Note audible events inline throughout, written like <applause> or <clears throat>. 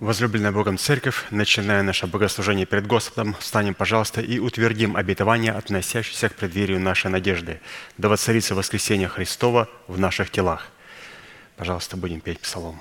Возлюбленная Богом Церковь, начиная наше богослужение перед Господом, станем, пожалуйста, и утвердим обетование, относящееся к преддверию нашей надежды, да воцарится воскресение Христова в наших телах. Пожалуйста, будем петь псалом.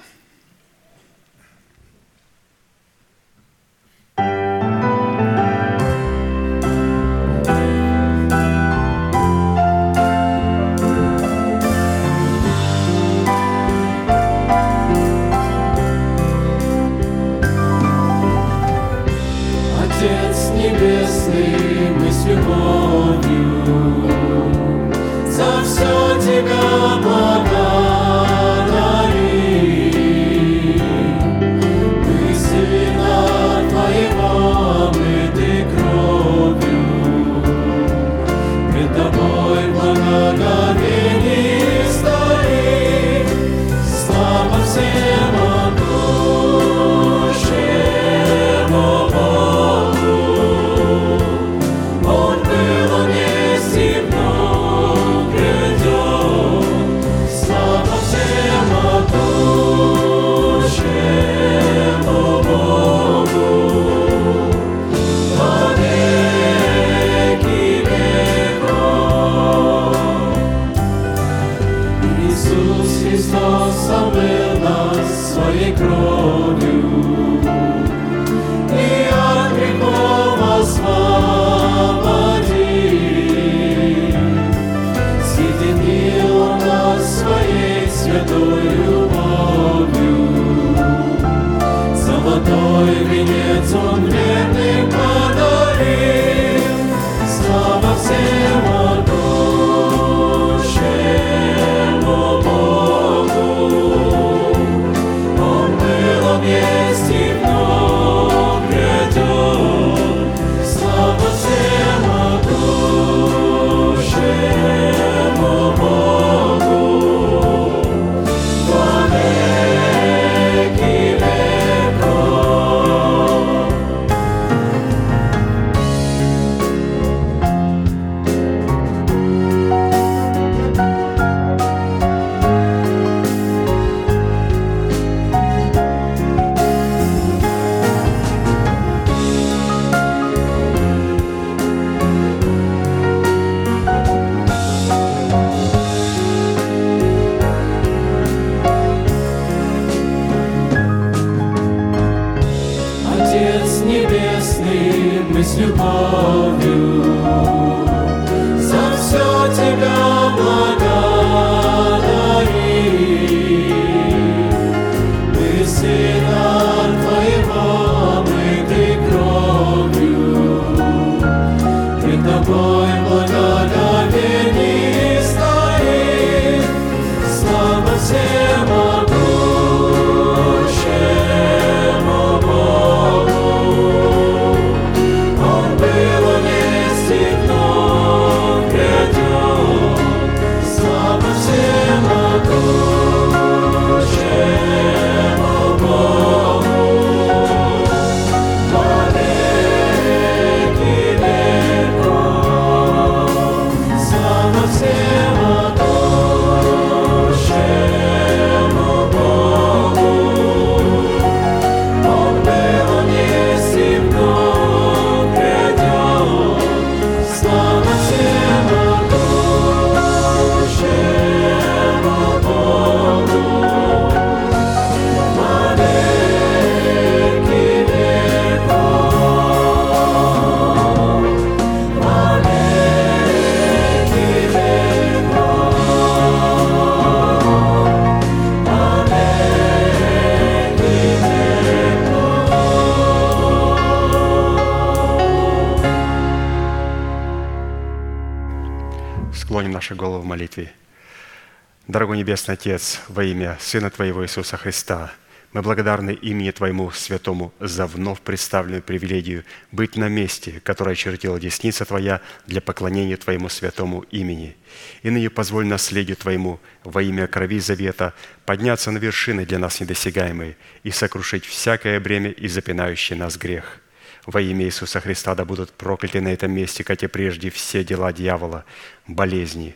Дорогой Небесный Отец, во имя Сына Твоего Иисуса Христа, мы благодарны имени Твоему Святому за вновь представленную привилегию быть на месте, которое очертила десница Твоя для поклонения Твоему святому имени. И ныне позволь наследию Твоему во имя крови завета подняться на вершины для нас недосягаемые и сокрушить всякое бремя и запинающий нас грех. Во имя Иисуса Христа да будут прокляты на этом месте, как и прежде, все дела дьявола, болезни,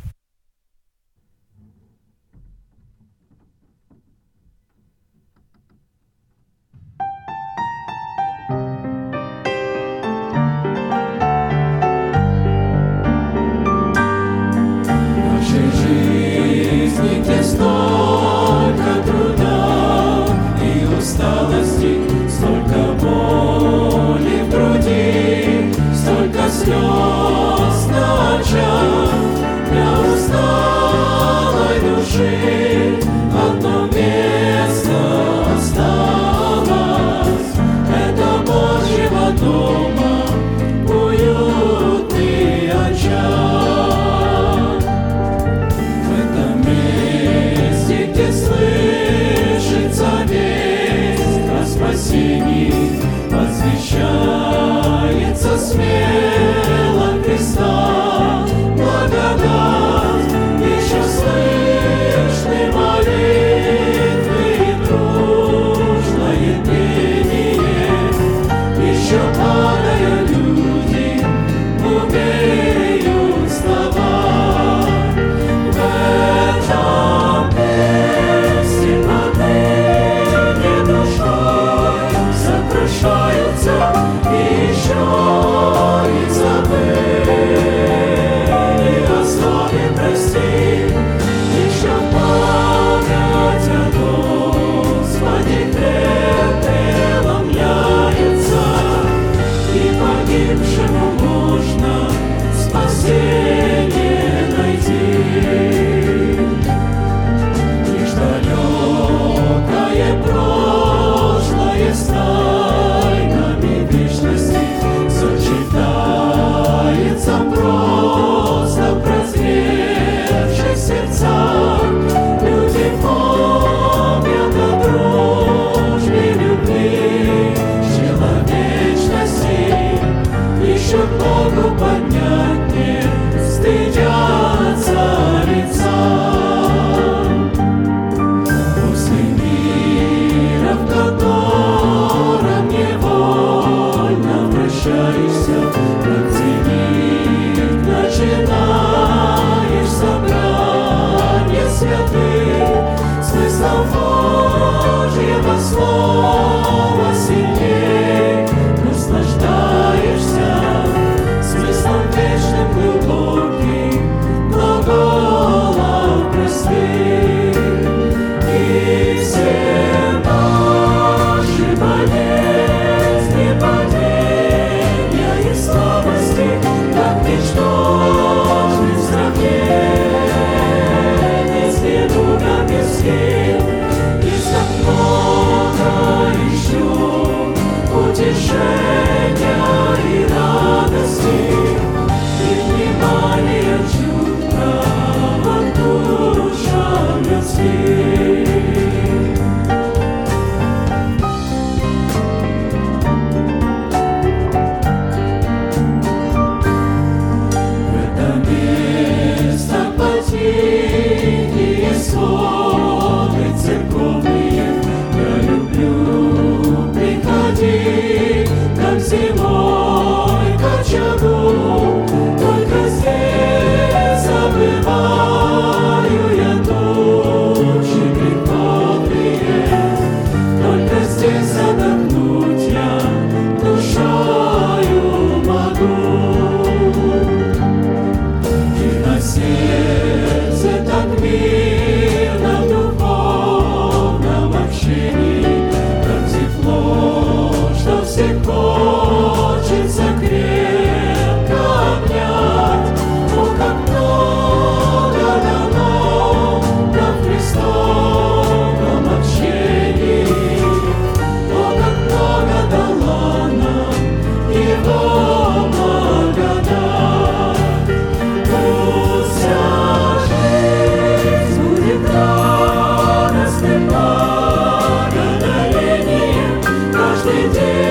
every day.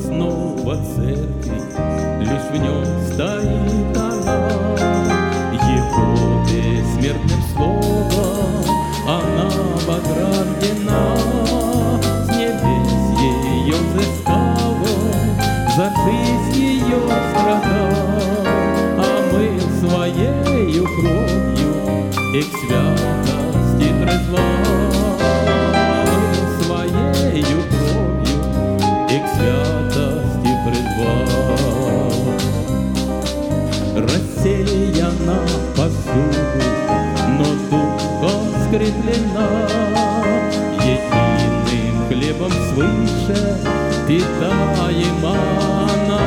Основа церкви, лишь в нем питаема она.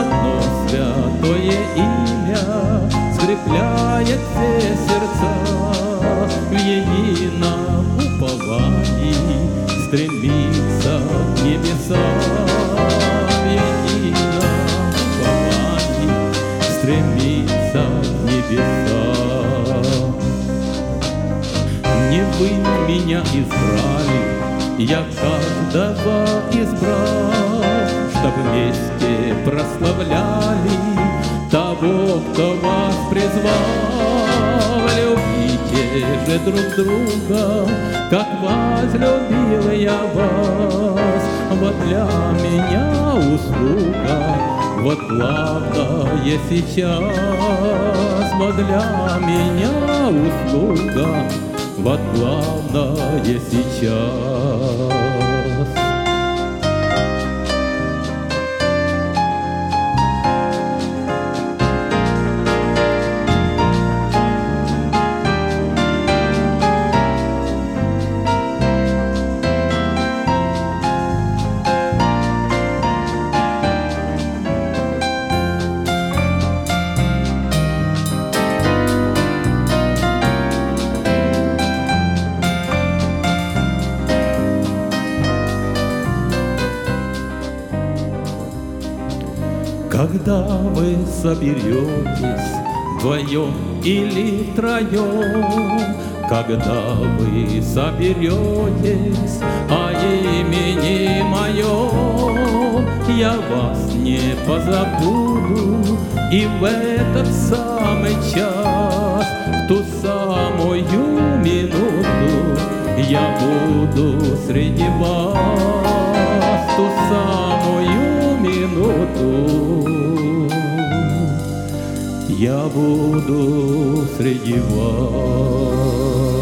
Одно святое имя скрепляет все сердца, В едином уповании стремится к небесам. В стремится к небесам. Не вы меня избрали, я каждого избрал, Чтоб вместе прославляли того, кто вас призвал. Любите же друг друга, как возлюбил я вас. Вот для меня услуга, вот главное сейчас. Вот для меня услуга, вот главное сейчас. соберетесь вдвоем или втроем, когда вы соберетесь, о имени моем я вас не позабуду, и в этот самый час, в ту самую минуту я буду среди вас. я буду среди вас.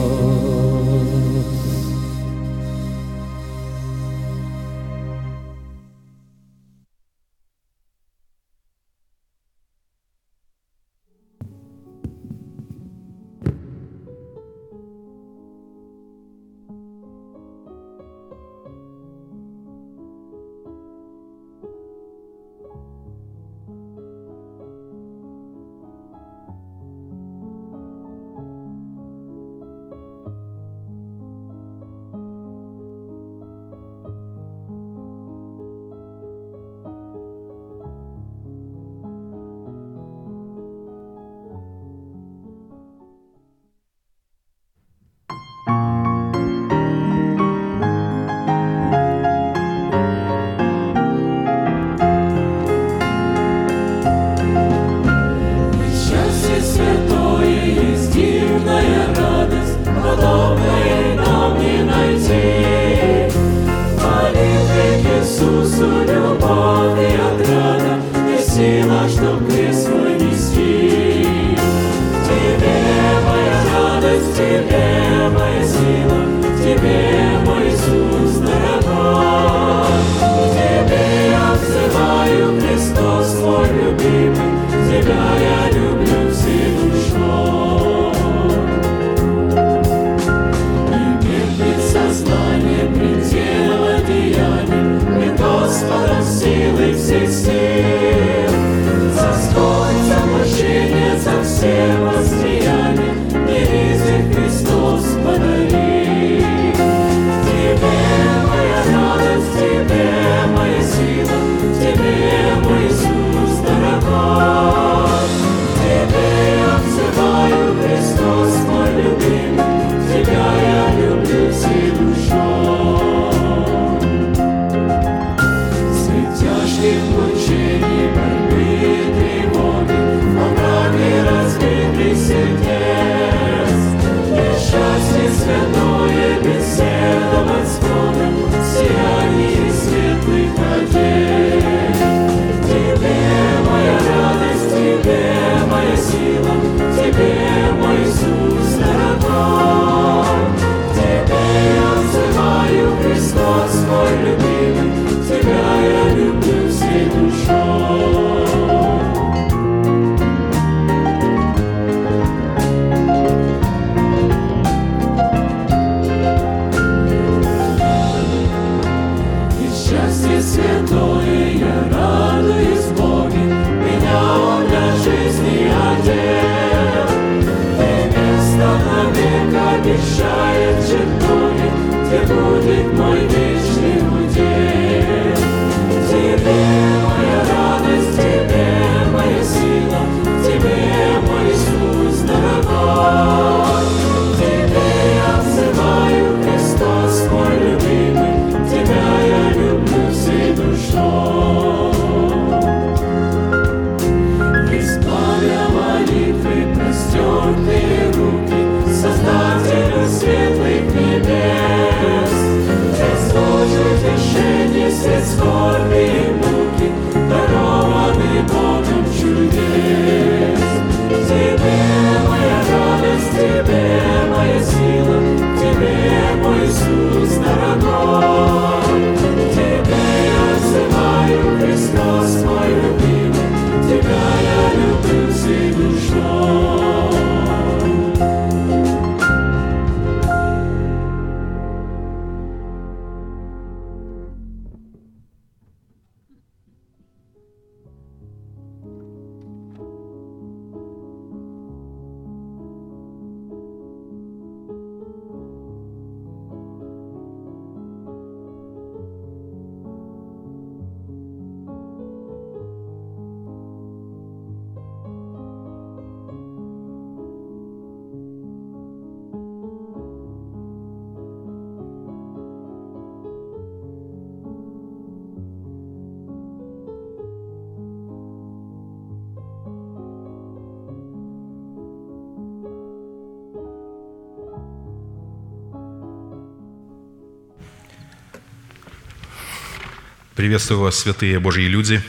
Приветствую вас, святые Божьи люди.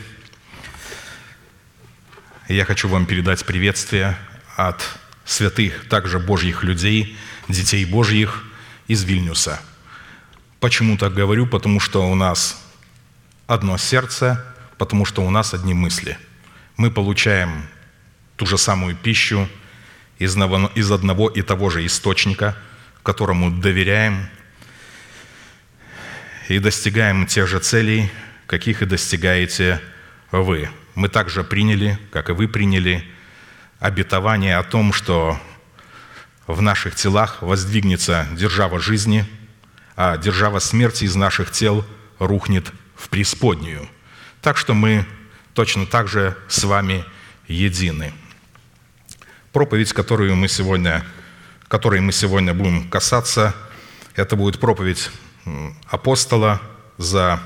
Я хочу вам передать приветствие от святых, также Божьих людей, детей Божьих из Вильнюса. Почему так говорю? Потому что у нас одно сердце, потому что у нас одни мысли. Мы получаем ту же самую пищу из одного- и того же источника, которому доверяем – и достигаем тех же целей, каких и достигаете вы. Мы также приняли, как и вы приняли, обетование о том, что в наших телах воздвигнется держава жизни, а держава смерти из наших тел рухнет в преисподнюю. Так что мы точно так же с вами едины. Проповедь, которую мы сегодня, которой мы сегодня будем касаться, это будет проповедь апостола за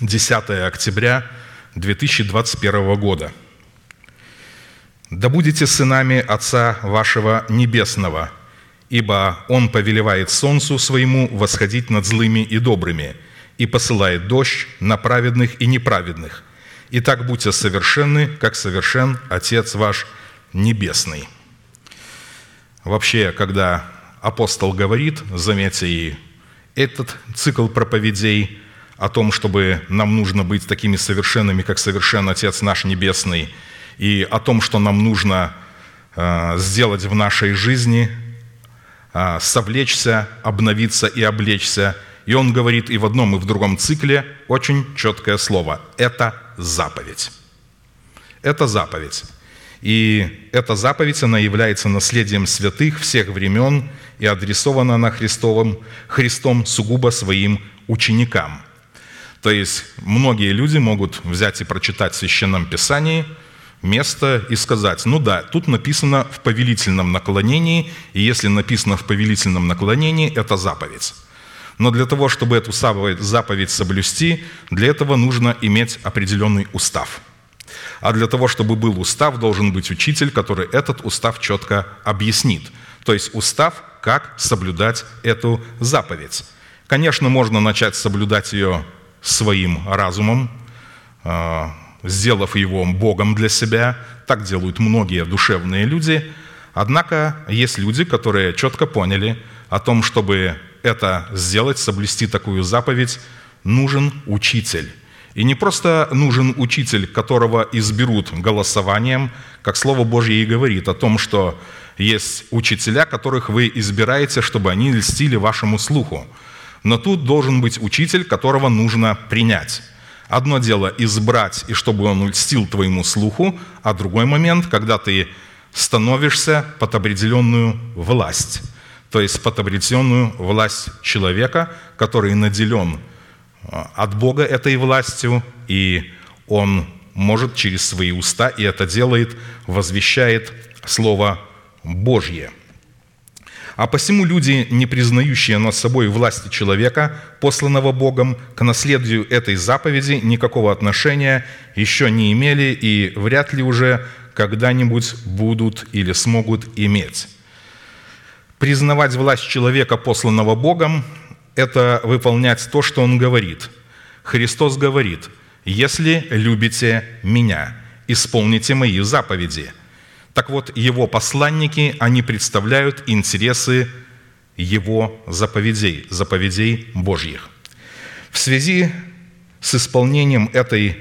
10 октября 2021 года. «Да будете сынами Отца вашего Небесного, ибо Он повелевает солнцу своему восходить над злыми и добрыми, и посылает дождь на праведных и неправедных. И так будьте совершенны, как совершен Отец ваш Небесный». Вообще, когда апостол говорит, заметьте, и этот цикл проповедей о том, чтобы нам нужно быть такими совершенными, как совершен Отец наш Небесный, и о том, что нам нужно э, сделать в нашей жизни, э, совлечься, обновиться и облечься. И он говорит и в одном, и в другом цикле очень четкое слово – это заповедь. Это заповедь. И эта заповедь, она является наследием святых всех времен и адресована она Христовым, Христом сугубо своим ученикам. То есть многие люди могут взять и прочитать в Священном Писании место и сказать, ну да, тут написано в повелительном наклонении, и если написано в повелительном наклонении, это заповедь. Но для того, чтобы эту заповедь соблюсти, для этого нужно иметь определенный устав – а для того, чтобы был устав, должен быть учитель, который этот устав четко объяснит. То есть устав, как соблюдать эту заповедь. Конечно, можно начать соблюдать ее своим разумом, э, сделав его Богом для себя. Так делают многие душевные люди. Однако есть люди, которые четко поняли о том, чтобы это сделать, соблюсти такую заповедь, нужен учитель. И не просто нужен учитель, которого изберут голосованием, как Слово Божье и говорит о том, что есть учителя, которых вы избираете, чтобы они льстили вашему слуху. Но тут должен быть учитель, которого нужно принять. Одно дело избрать, и чтобы он льстил твоему слуху, а другой момент, когда ты становишься под определенную власть, то есть под определенную власть человека, который наделен от Бога этой властью, и он может через свои уста, и это делает, возвещает Слово Божье. А посему люди, не признающие над собой власти человека, посланного Богом, к наследию этой заповеди никакого отношения еще не имели и вряд ли уже когда-нибудь будут или смогут иметь. Признавать власть человека, посланного Богом, это выполнять то, что Он говорит. Христос говорит, «Если любите Меня, исполните Мои заповеди». Так вот, Его посланники, они представляют интересы Его заповедей, заповедей Божьих. В связи с исполнением этой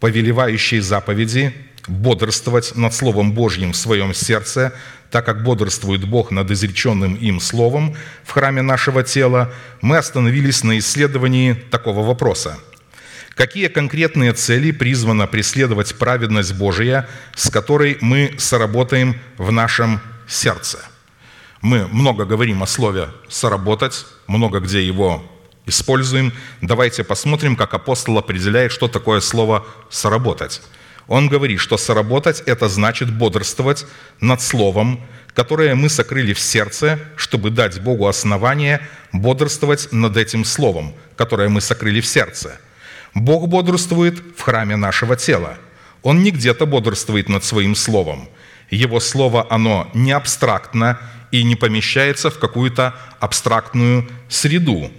повелевающей заповеди бодрствовать над Словом Божьим в своем сердце, так как бодрствует Бог над изреченным им Словом в храме нашего тела, мы остановились на исследовании такого вопроса. Какие конкретные цели призвана преследовать праведность Божия, с которой мы соработаем в нашем сердце? Мы много говорим о слове «соработать», много где его используем. Давайте посмотрим, как апостол определяет, что такое слово «соработать». Он говорит, что соработать – это значит бодрствовать над словом, которое мы сокрыли в сердце, чтобы дать Богу основание бодрствовать над этим словом, которое мы сокрыли в сердце. Бог бодрствует в храме нашего тела. Он не где-то бодрствует над своим словом. Его слово, оно не абстрактно и не помещается в какую-то абстрактную среду.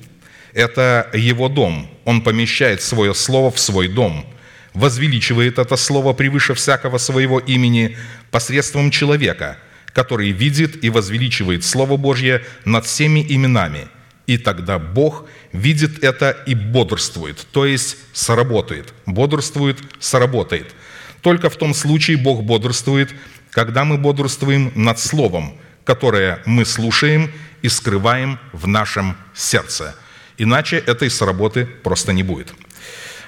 Это Его дом. Он помещает свое слово в свой дом, возвеличивает это слово превыше всякого своего имени посредством человека, который видит и возвеличивает Слово Божье над всеми именами. И тогда Бог видит это и бодрствует, то есть сработает. Бодрствует, сработает. Только в том случае Бог бодрствует, когда мы бодрствуем над Словом, которое мы слушаем и скрываем в нашем сердце. Иначе этой сработы просто не будет.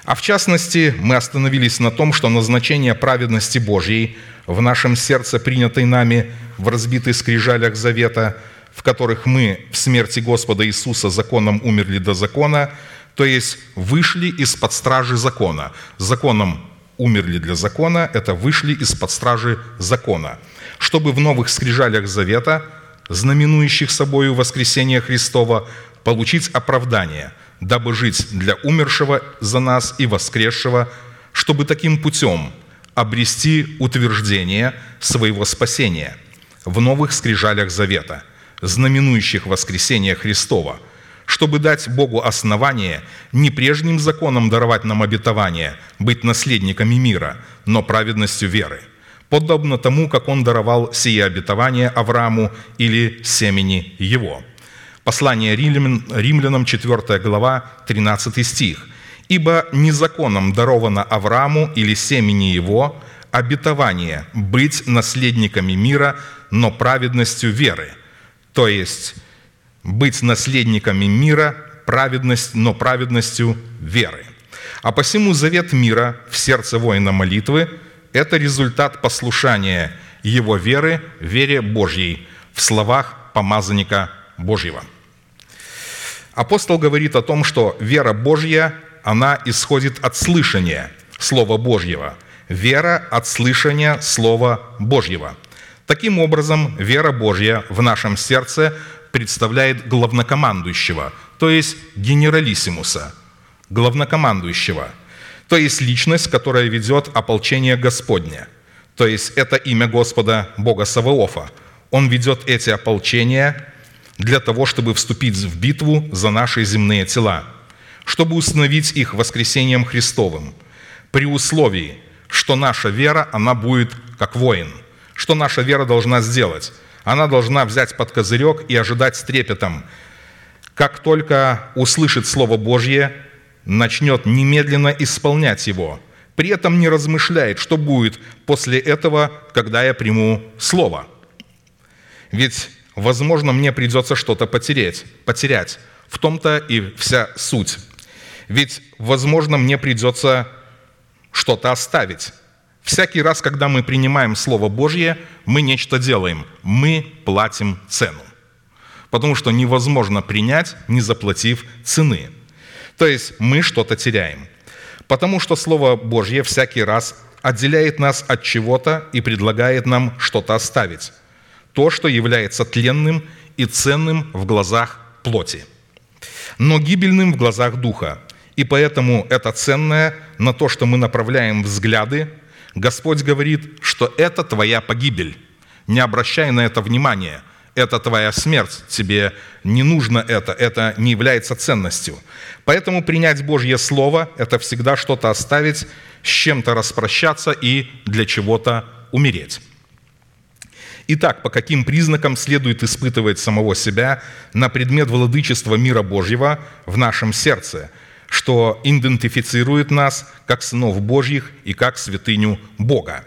А в частности, мы остановились на том, что назначение праведности Божьей в нашем сердце, принятой нами в разбитых скрижалях завета, в которых мы в смерти Господа Иисуса законом умерли до закона, то есть вышли из-под стражи закона. Законом умерли для закона, это вышли из-под стражи закона, чтобы в новых скрижалях завета, знаменующих собою воскресение Христова, получить оправдание, дабы жить для умершего за нас и воскресшего, чтобы таким путем обрести утверждение своего спасения в новых скрижалях завета, знаменующих воскресение Христова – чтобы дать Богу основание не прежним законом даровать нам обетование, быть наследниками мира, но праведностью веры, подобно тому, как Он даровал сие обетование Аврааму или семени его. Послание римлянам, 4 глава, 13 стих. «Ибо не законом даровано Аврааму или семени его обетование быть наследниками мира, но праведностью веры». То есть быть наследниками мира, праведность, но праведностью веры. А посему завет мира в сердце воина молитвы – это результат послушания его веры, вере Божьей, в словах помазанника Божьего. Апостол говорит о том, что вера Божья, она исходит от слышания Слова Божьего. Вера от слышания Слова Божьего. Таким образом, вера Божья в нашем сердце представляет главнокомандующего, то есть генералиссимуса, главнокомандующего, то есть личность, которая ведет ополчение Господне, то есть это имя Господа Бога Саваофа. Он ведет эти ополчения для того, чтобы вступить в битву за наши земные тела, чтобы установить их воскресением Христовым, при условии, что наша вера, она будет как воин. Что наша вера должна сделать? она должна взять под козырек и ожидать с трепетом. Как только услышит Слово Божье, начнет немедленно исполнять его. При этом не размышляет, что будет после этого, когда я приму Слово. Ведь, возможно, мне придется что-то потерять. потерять. В том-то и вся суть. Ведь, возможно, мне придется что-то оставить. Всякий раз, когда мы принимаем Слово Божье, мы нечто делаем. Мы платим цену. Потому что невозможно принять, не заплатив цены. То есть мы что-то теряем. Потому что Слово Божье всякий раз отделяет нас от чего-то и предлагает нам что-то оставить. То, что является тленным и ценным в глазах плоти, но гибельным в глазах духа. И поэтому это ценное на то, что мы направляем взгляды, Господь говорит, что это твоя погибель. Не обращай на это внимания. Это твоя смерть. Тебе не нужно это. Это не является ценностью. Поэтому принять Божье Слово – это всегда что-то оставить, с чем-то распрощаться и для чего-то умереть. Итак, по каким признакам следует испытывать самого себя на предмет владычества мира Божьего в нашем сердце – что идентифицирует нас как сынов Божьих и как святыню Бога.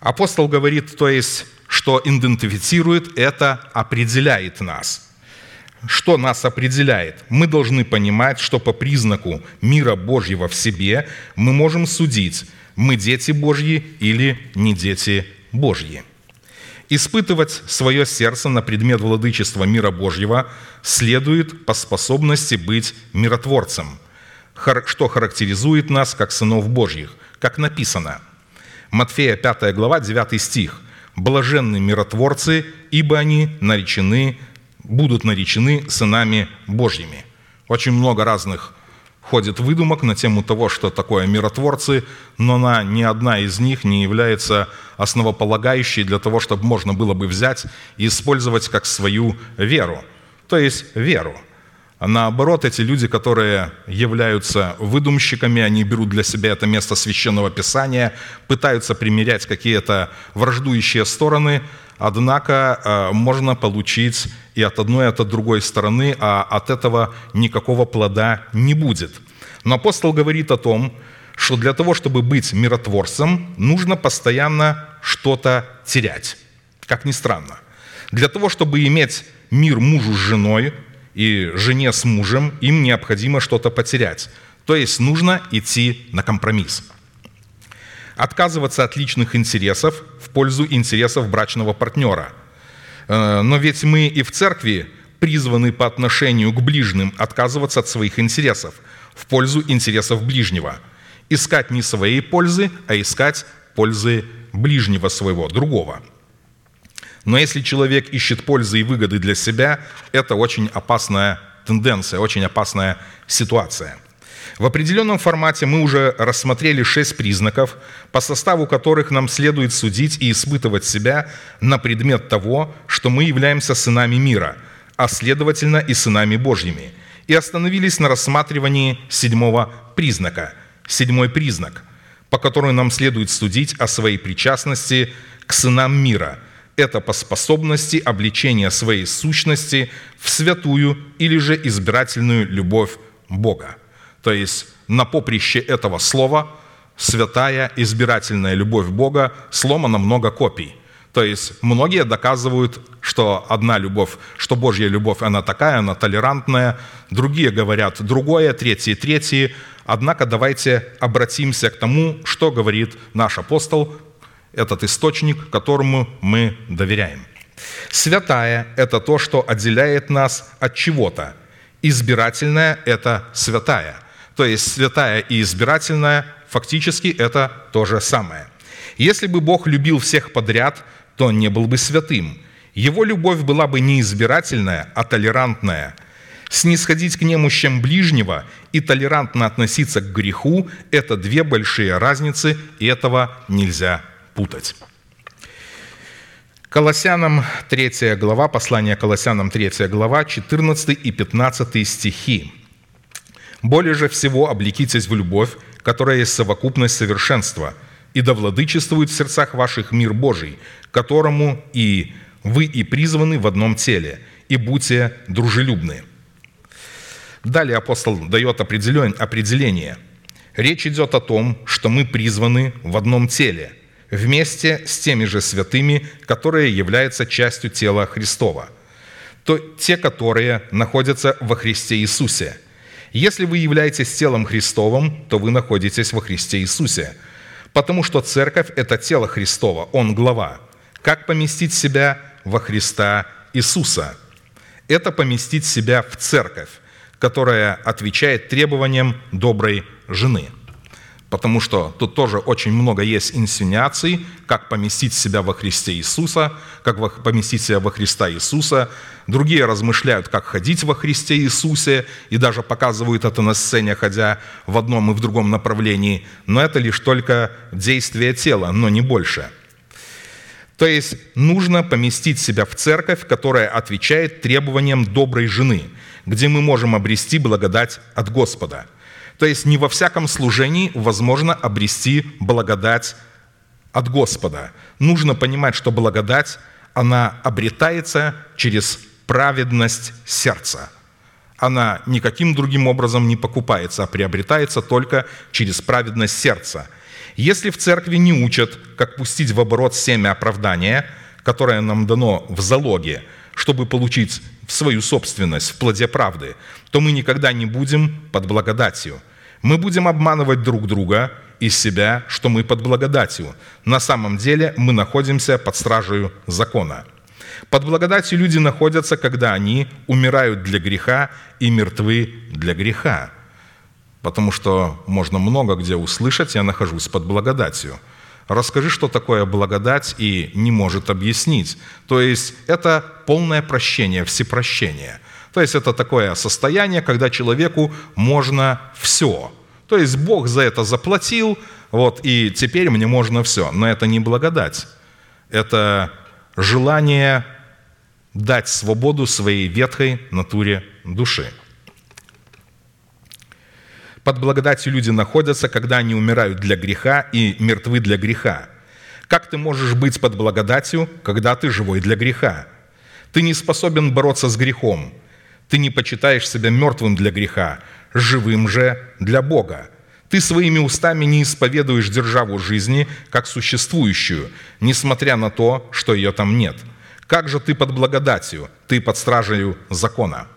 Апостол говорит, то есть, что идентифицирует, это определяет нас. Что нас определяет? Мы должны понимать, что по признаку мира Божьего в себе мы можем судить, мы дети Божьи или не дети Божьи. Испытывать свое сердце на предмет владычества мира Божьего следует по способности быть миротворцем, что характеризует нас как сынов Божьих, как написано. Матфея 5 глава, 9 стих. «Блаженны миротворцы, ибо они наречены, будут наречены сынами Божьими». Очень много разных ходит выдумок на тему того, что такое миротворцы, но на ни одна из них не является основополагающей для того, чтобы можно было бы взять и использовать как свою веру. То есть веру. А наоборот, эти люди, которые являются выдумщиками, они берут для себя это место священного писания, пытаются примерять какие-то враждующие стороны, однако э, можно получить и от одной, и от другой стороны, а от этого никакого плода не будет. Но апостол говорит о том, что для того, чтобы быть миротворцем, нужно постоянно что-то терять. Как ни странно. Для того, чтобы иметь мир мужу с женой и жене с мужем, им необходимо что-то потерять. То есть нужно идти на компромисс. Отказываться от личных интересов пользу интересов брачного партнера. Э, Но ведь мы и в церкви призваны по отношению к ближним отказываться от своих интересов в пользу интересов ближнего. Искать не своей пользы, а искать пользы ближнего своего, другого – но если человек ищет пользы и выгоды для себя, это очень опасная тенденция, очень опасная ситуация. В определенном формате мы уже рассмотрели шесть признаков, по составу которых нам следует судить и испытывать себя на предмет того, что мы являемся сынами мира, а следовательно и сынами Божьими. И остановились на рассматривании седьмого признака. Седьмой признак, по которому нам следует судить о своей причастности к сынам мира – это по способности обличения своей сущности в святую или же избирательную любовь Бога. То есть на поприще этого слова святая избирательная любовь Бога сломано много копий. То есть многие доказывают, что одна любовь, что Божья любовь, она такая, она толерантная, другие говорят другое, третьи третьи. Однако давайте обратимся к тому, что говорит наш апостол этот источник, которому мы доверяем. Святая – это то, что отделяет нас от чего-то. Избирательная – это святая. То есть святая и избирательная фактически это то же самое. Если бы Бог любил всех подряд, то не был бы святым. Его любовь была бы не избирательная, а толерантная. Снисходить к немощам ближнего и толерантно относиться к греху – это две большие разницы, и этого нельзя путать. Колоссянам 3 глава, послание Колоссянам 3 глава, 14 и 15 стихи. «Более же всего облекитесь в любовь, которая есть совокупность совершенства, и да владычествует в сердцах ваших мир Божий, которому и вы и призваны в одном теле, и будьте дружелюбны». Далее апостол дает определение. Речь идет о том, что мы призваны в одном теле – вместе с теми же святыми, которые являются частью тела Христова, то те, которые находятся во Христе Иисусе. Если вы являетесь телом Христовым, то вы находитесь во Христе Иисусе, потому что церковь – это тело Христова, Он глава. Как поместить себя во Христа Иисуса? Это поместить себя в церковь, которая отвечает требованиям доброй жены – потому что тут тоже очень много есть инсинуаций, как поместить себя во Христе Иисуса, как поместить себя во Христа Иисуса. Другие размышляют, как ходить во Христе Иисусе, и даже показывают это на сцене, ходя в одном и в другом направлении. Но это лишь только действие тела, но не больше. То есть нужно поместить себя в церковь, которая отвечает требованиям доброй жены, где мы можем обрести благодать от Господа – то есть не во всяком служении возможно обрести благодать от Господа. Нужно понимать, что благодать, она обретается через праведность сердца. Она никаким другим образом не покупается, а приобретается только через праведность сердца. Если в церкви не учат, как пустить в оборот семя оправдания, которое нам дано в залоге, чтобы получить в свою собственность в плоде правды, то мы никогда не будем под благодатью. Мы будем обманывать друг друга и себя, что мы под благодатью. На самом деле мы находимся под стражей закона. Под благодатью люди находятся, когда они умирают для греха и мертвы для греха. Потому что можно много где услышать, я нахожусь под благодатью. Расскажи, что такое благодать, и не может объяснить. То есть это полное прощение, всепрощение. То есть это такое состояние, когда человеку можно все. То есть Бог за это заплатил, вот, и теперь мне можно все. Но это не благодать. Это желание дать свободу своей ветхой натуре души. Под благодатью люди находятся, когда они умирают для греха и мертвы для греха. Как ты можешь быть под благодатью, когда ты живой для греха? Ты не способен бороться с грехом. Ты не почитаешь себя мертвым для греха, живым же для Бога. Ты своими устами не исповедуешь державу жизни как существующую, несмотря на то, что ее там нет. Как же ты под благодатью? Ты под стражей закона.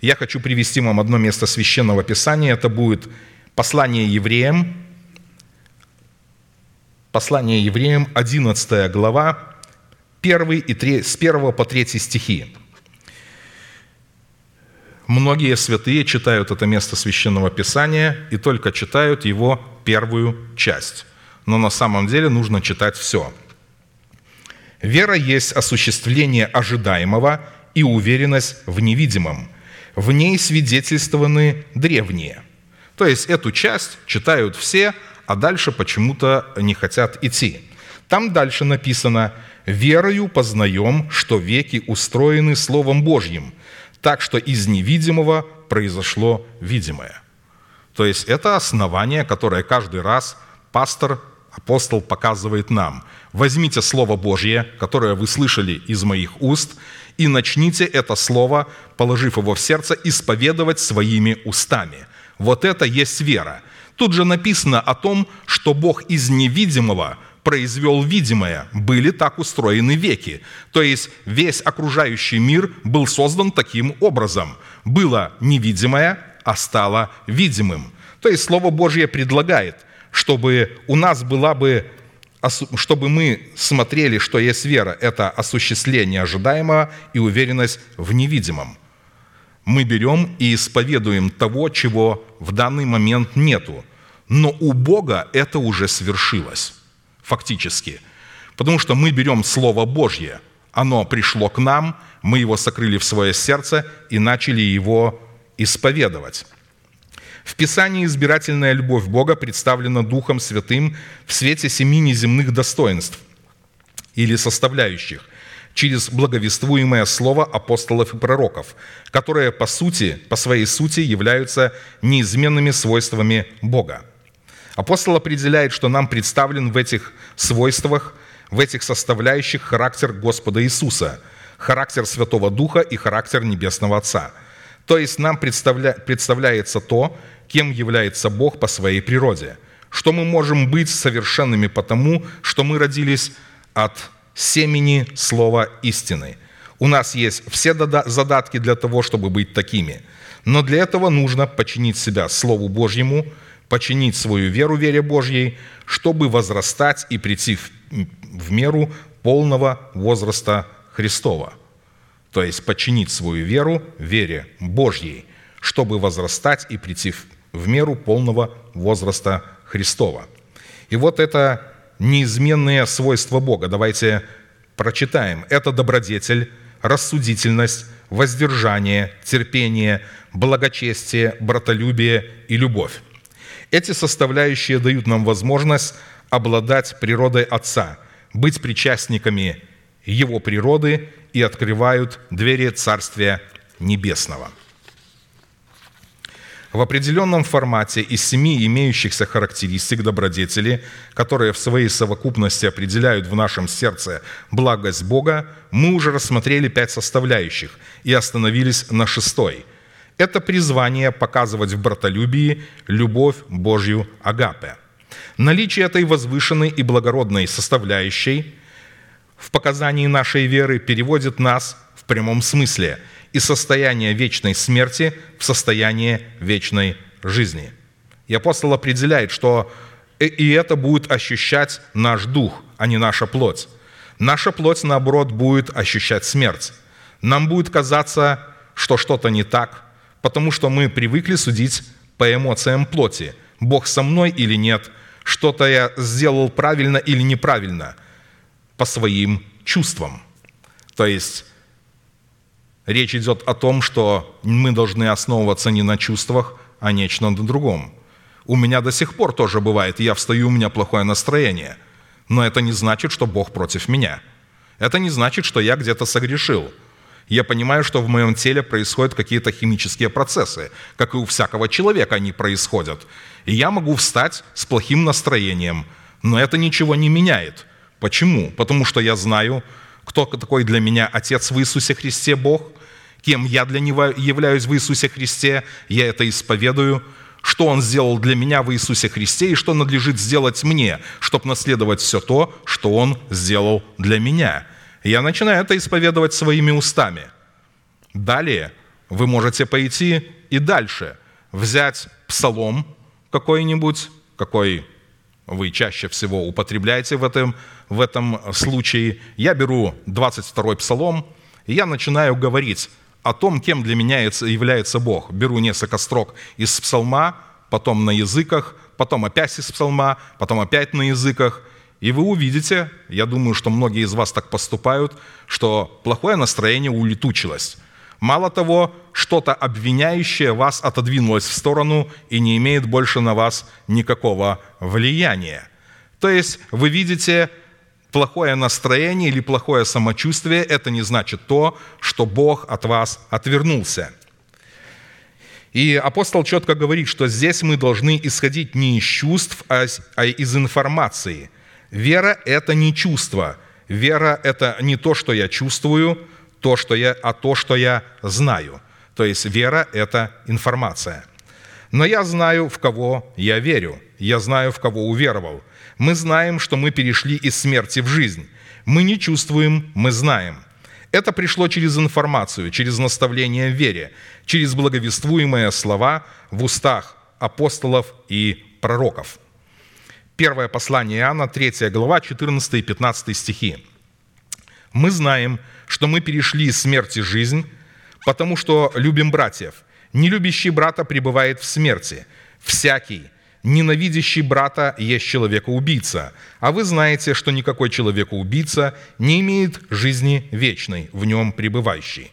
Я хочу привести вам одно место священного писания. Это будет послание евреям, послание евреям, 11 глава, 1 и 3, с 1 по 3 стихи. Многие святые читают это место священного писания и только читают его первую часть. Но на самом деле нужно читать все. Вера есть осуществление ожидаемого и уверенность в невидимом. В ней свидетельствованы древние. То есть эту часть читают все, а дальше почему-то не хотят идти. Там дальше написано «Верою познаем, что веки устроены Словом Божьим, так что из невидимого произошло видимое». То есть это основание, которое каждый раз пастор, апостол показывает нам. Возьмите Слово Божье, которое вы слышали из моих уст, и начните это Слово, положив его в сердце, исповедовать своими устами. Вот это есть вера. Тут же написано о том, что Бог из невидимого произвел видимое. Были так устроены веки. То есть весь окружающий мир был создан таким образом. Было невидимое, а стало видимым. То есть Слово Божье предлагает, чтобы у нас была бы чтобы мы смотрели, что есть вера, это осуществление ожидаемого и уверенность в невидимом. Мы берем и исповедуем того, чего в данный момент нету. Но у Бога это уже свершилось, фактически. Потому что мы берем Слово Божье, оно пришло к нам, мы его сокрыли в свое сердце и начали его исповедовать. В Писании избирательная любовь Бога представлена Духом Святым в свете семи неземных достоинств или составляющих через благовествуемое слово апостолов и пророков, которые по сути, по своей сути являются неизменными свойствами Бога. Апостол определяет, что нам представлен в этих свойствах, в этих составляющих характер Господа Иисуса, характер Святого Духа и характер Небесного Отца. То есть нам представля... представляется то, кем является Бог по своей природе, что мы можем быть совершенными потому, что мы родились от семени слова истины. У нас есть все задатки для того, чтобы быть такими. Но для этого нужно подчинить себя Слову Божьему, подчинить свою веру вере Божьей, чтобы возрастать и прийти в, в меру полного возраста Христова. То есть подчинить свою веру вере Божьей, чтобы возрастать и прийти в меру полного возраста Христова. И вот это неизменные свойства Бога. Давайте прочитаем. Это добродетель, рассудительность, воздержание, терпение, благочестие, братолюбие и любовь. Эти составляющие дают нам возможность обладать природой Отца, быть причастниками Его природы и открывают двери Царствия Небесного – в определенном формате из семи имеющихся характеристик добродетели, которые в своей совокупности определяют в нашем сердце благость Бога, мы уже рассмотрели пять составляющих и остановились на шестой. Это призвание показывать в братолюбии любовь Божью Агапе. Наличие этой возвышенной и благородной составляющей в показании нашей веры переводит нас в прямом смысле – из состояния вечной смерти в состояние вечной жизни. И апостол определяет, что и это будет ощущать наш дух, а не наша плоть. Наша плоть, наоборот, будет ощущать смерть. Нам будет казаться, что что-то не так, потому что мы привыкли судить по эмоциям плоти. Бог со мной или нет, что-то я сделал правильно или неправильно, по своим чувствам. То есть Речь идет о том, что мы должны основываться не на чувствах, а нечто на другом. У меня до сих пор тоже бывает, я встаю, у меня плохое настроение. Но это не значит, что Бог против меня. Это не значит, что я где-то согрешил. Я понимаю, что в моем теле происходят какие-то химические процессы, как и у всякого человека они происходят. И я могу встать с плохим настроением, но это ничего не меняет. Почему? Потому что я знаю, кто такой для меня Отец в Иисусе Христе Бог, кем я для Него являюсь в Иисусе Христе, я это исповедую, что Он сделал для меня в Иисусе Христе и что надлежит сделать мне, чтобы наследовать все то, что Он сделал для меня. Я начинаю это исповедовать своими устами. Далее вы можете пойти и дальше, взять псалом какой-нибудь, какой вы чаще всего употребляете в этом, в этом случае. Я беру 22-й псалом, и я начинаю говорить о том, кем для меня является Бог. Беру несколько строк из псалма, потом на языках, потом опять из псалма, потом опять на языках. И вы увидите, я думаю, что многие из вас так поступают, что плохое настроение улетучилось. Мало того, что-то обвиняющее вас отодвинулось в сторону и не имеет больше на вас никакого влияния. То есть вы видите плохое настроение или плохое самочувствие, это не значит то, что Бог от вас отвернулся. И апостол четко говорит, что здесь мы должны исходить не из чувств, а, а из информации. Вера – это не чувство. Вера – это не то, что я чувствую, то, что я, а то, что я знаю. То есть вера – это информация. Но я знаю, в кого я верю. Я знаю, в кого уверовал. Мы знаем, что мы перешли из смерти в жизнь. Мы не чувствуем, мы знаем. Это пришло через информацию, через наставление в вере, через благовествуемые слова в устах апостолов и пророков. Первое послание Иоанна, 3 глава, 14 и 15 стихи. «Мы знаем, что мы перешли из смерти жизнь, потому что любим братьев. Не любящий брата пребывает в смерти. Всякий, ненавидящий брата, есть человека-убийца. А вы знаете, что никакой человека-убийца не имеет жизни вечной, в нем пребывающей.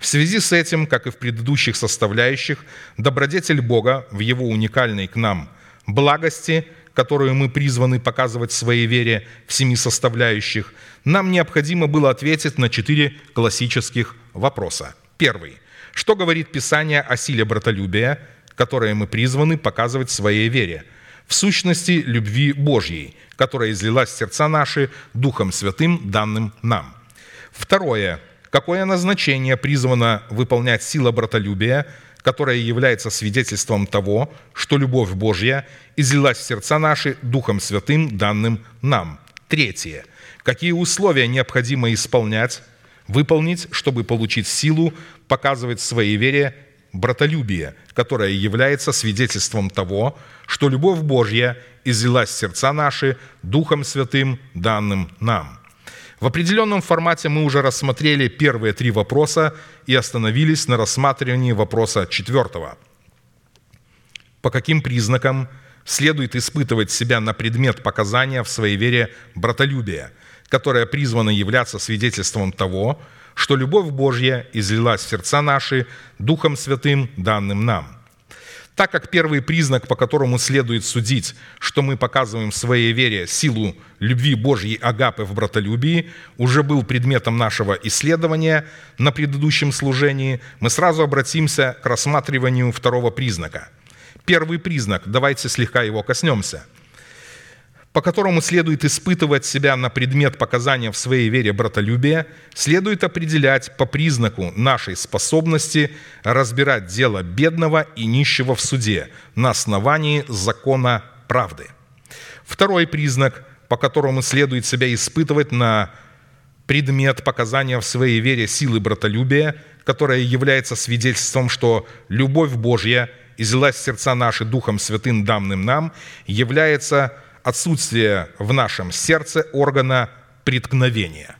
В связи с этим, как и в предыдущих составляющих, добродетель Бога в Его уникальной к нам благости – которую мы призваны показывать своей вере в семи составляющих, нам необходимо было ответить на четыре классических вопроса. Первый. Что говорит Писание о силе братолюбия, которое мы призваны показывать своей вере? В сущности, любви Божьей, которая излилась в сердца наши Духом Святым, данным нам. Второе. Какое назначение призвано выполнять сила братолюбия – которая является свидетельством того, что любовь Божья излилась в сердца наши Духом Святым, данным нам. Третье. Какие условия необходимо исполнять, выполнить, чтобы получить силу показывать в своей вере братолюбие, которое является свидетельством того, что любовь Божья излилась в сердца наши Духом Святым, данным нам. В определенном формате мы уже рассмотрели первые три вопроса и остановились на рассматривании вопроса четвертого. По каким признакам следует испытывать себя на предмет показания в своей вере братолюбия, которое призвано являться свидетельством того, что любовь Божья излилась в сердца наши Духом Святым, данным нам – так как первый признак, по которому следует судить, что мы показываем в своей вере силу любви Божьей агапы в братолюбии, уже был предметом нашего исследования на предыдущем служении, мы сразу обратимся к рассматриванию второго признака. Первый признак, давайте слегка его коснемся – по которому следует испытывать себя на предмет показания в своей вере братолюбия, следует определять по признаку нашей способности разбирать дело бедного и нищего в суде на основании закона правды. Второй признак, по которому следует себя испытывать на предмет показания в своей вере силы братолюбия, которая является свидетельством, что любовь Божья излилась сердца наши Духом Святым, данным нам, является отсутствие в нашем сердце органа преткновения.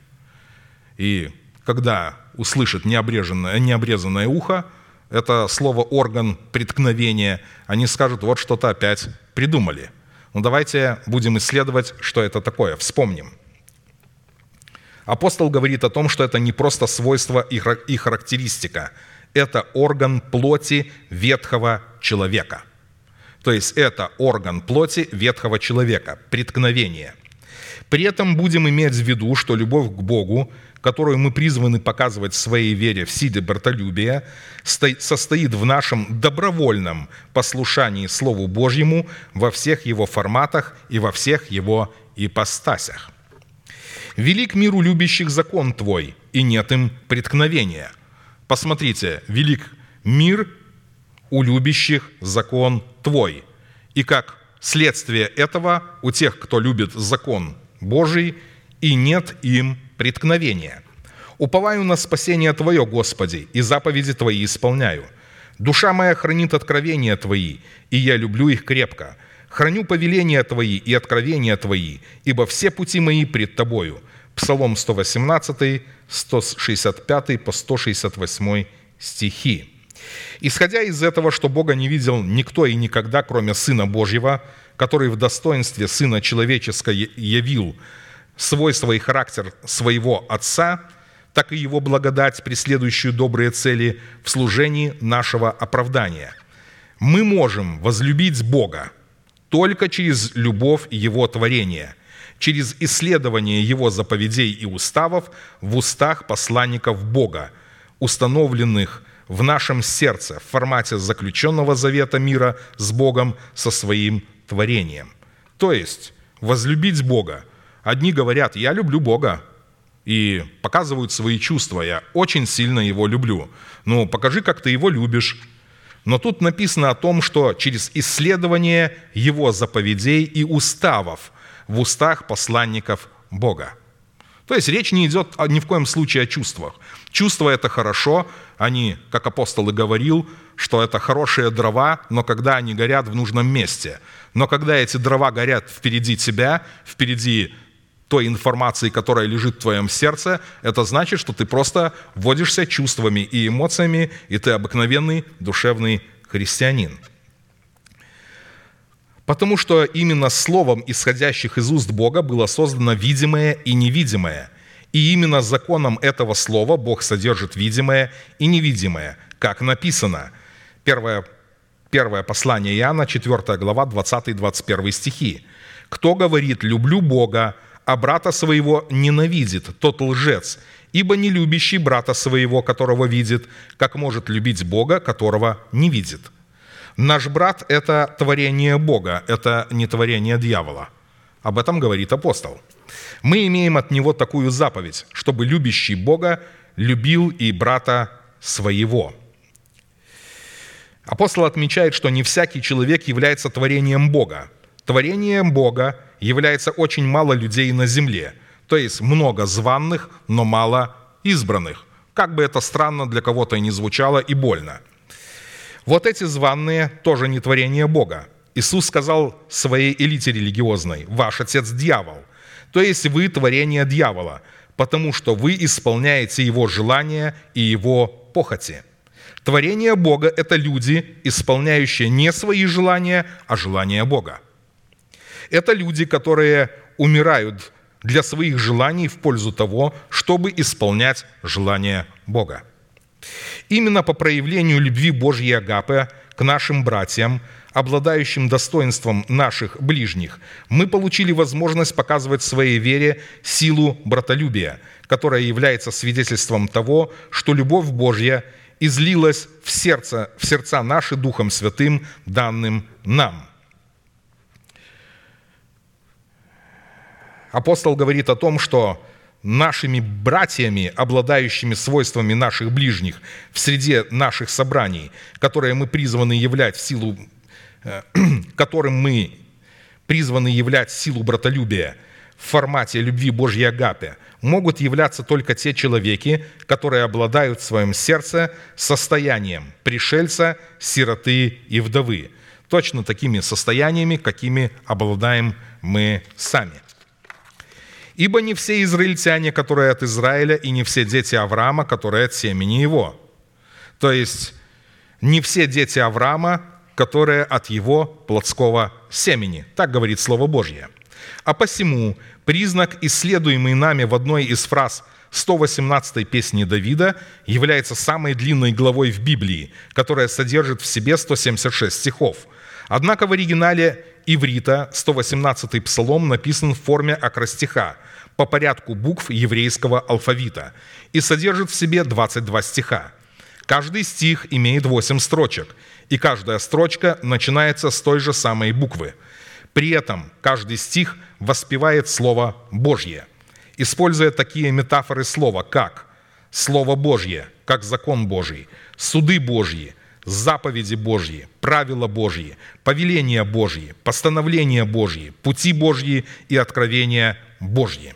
И когда услышат необрезанное, необрезанное ухо, это слово «орган преткновения», они скажут, вот что-то опять придумали. Ну давайте будем исследовать, что это такое. Вспомним. Апостол говорит о том, что это не просто свойство и характеристика. Это орган плоти ветхого человека – то есть это орган плоти ветхого человека, преткновение. При этом будем иметь в виду, что любовь к Богу, которую мы призваны показывать в своей вере в силе братолюбия, сто- состоит в нашем добровольном послушании Слову Божьему во всех его форматах и во всех его ипостасях. «Велик миру любящих закон Твой, и нет им преткновения». Посмотрите, велик мир у любящих закон Твой. И как следствие этого у тех, кто любит закон Божий, и нет им преткновения. Уповаю на спасение Твое, Господи, и заповеди Твои исполняю. Душа моя хранит откровения Твои, и я люблю их крепко. Храню повеления Твои и откровения Твои, ибо все пути мои пред Тобою. Псалом 118, 165 по 168 стихи. Исходя из этого, что Бога не видел никто и никогда, кроме Сына Божьего, который в достоинстве Сына Человеческого явил свойства и характер своего Отца, так и Его благодать, преследующую добрые цели в служении нашего оправдания. Мы можем возлюбить Бога только через любовь Его творения, через исследование Его заповедей и уставов в устах посланников Бога, установленных в нашем сердце в формате заключенного завета мира с Богом со своим творением. То есть возлюбить Бога. Одни говорят, я люблю Бога, и показывают свои чувства, я очень сильно Его люблю. Ну, покажи, как ты Его любишь. Но тут написано о том, что через исследование Его заповедей и уставов в устах посланников Бога. То есть речь не идет ни в коем случае о чувствах. Чувства – это хорошо, они, как апостол и говорил, что это хорошие дрова, но когда они горят в нужном месте. Но когда эти дрова горят впереди тебя, впереди той информации, которая лежит в твоем сердце, это значит, что ты просто вводишься чувствами и эмоциями, и ты обыкновенный душевный христианин. Потому что именно словом, исходящих из уст Бога, было создано видимое и невидимое. И именно законом этого слова Бог содержит видимое и невидимое, как написано. Первое, первое послание Иоанна, 4 глава, 20-21 стихи. «Кто говорит, люблю Бога, а брата своего ненавидит, тот лжец, ибо не любящий брата своего, которого видит, как может любить Бога, которого не видит». Наш брат – это творение Бога, это не творение дьявола. Об этом говорит апостол. Мы имеем от него такую заповедь, чтобы любящий Бога любил и брата своего. Апостол отмечает, что не всякий человек является творением Бога. Творением Бога является очень мало людей на земле, то есть много званных, но мало избранных. Как бы это странно для кого-то и не звучало и больно – вот эти званные тоже не творение Бога. Иисус сказал своей элите религиозной, ваш отец дьявол. То есть вы творение дьявола, потому что вы исполняете его желания и его похоти. Творение Бога – это люди, исполняющие не свои желания, а желания Бога. Это люди, которые умирают для своих желаний в пользу того, чтобы исполнять желания Бога. Именно по проявлению любви Божьей Агапы к нашим братьям, обладающим достоинством наших ближних, мы получили возможность показывать своей вере силу братолюбия, которая является свидетельством того, что любовь Божья излилась в, сердце, в сердца наши Духом Святым, данным нам. Апостол говорит о том, что нашими братьями, обладающими свойствами наших ближних в среде наших собраний, которые мы призваны являть в силу, <clears throat> которым мы призваны являть силу братолюбия в формате любви Божьей Агапе, могут являться только те человеки, которые обладают в своем сердце состоянием пришельца, сироты и вдовы. Точно такими состояниями, какими обладаем мы сами – Ибо не все израильтяне, которые от Израиля, и не все дети Авраама, которые от семени его. То есть не все дети Авраама, которые от его плотского семени. Так говорит Слово Божье. А посему признак, исследуемый нами в одной из фраз 118-й песни Давида, является самой длинной главой в Библии, которая содержит в себе 176 стихов. Однако в оригинале иврита 118-й псалом написан в форме акростиха по порядку букв еврейского алфавита и содержит в себе 22 стиха. Каждый стих имеет 8 строчек, и каждая строчка начинается с той же самой буквы. При этом каждый стих воспевает Слово Божье, используя такие метафоры слова, как Слово Божье, как закон Божий, суды Божьи, заповеди Божьи, правила Божьи, повеления Божьи, постановления Божьи, пути Божьи и откровения Божьи.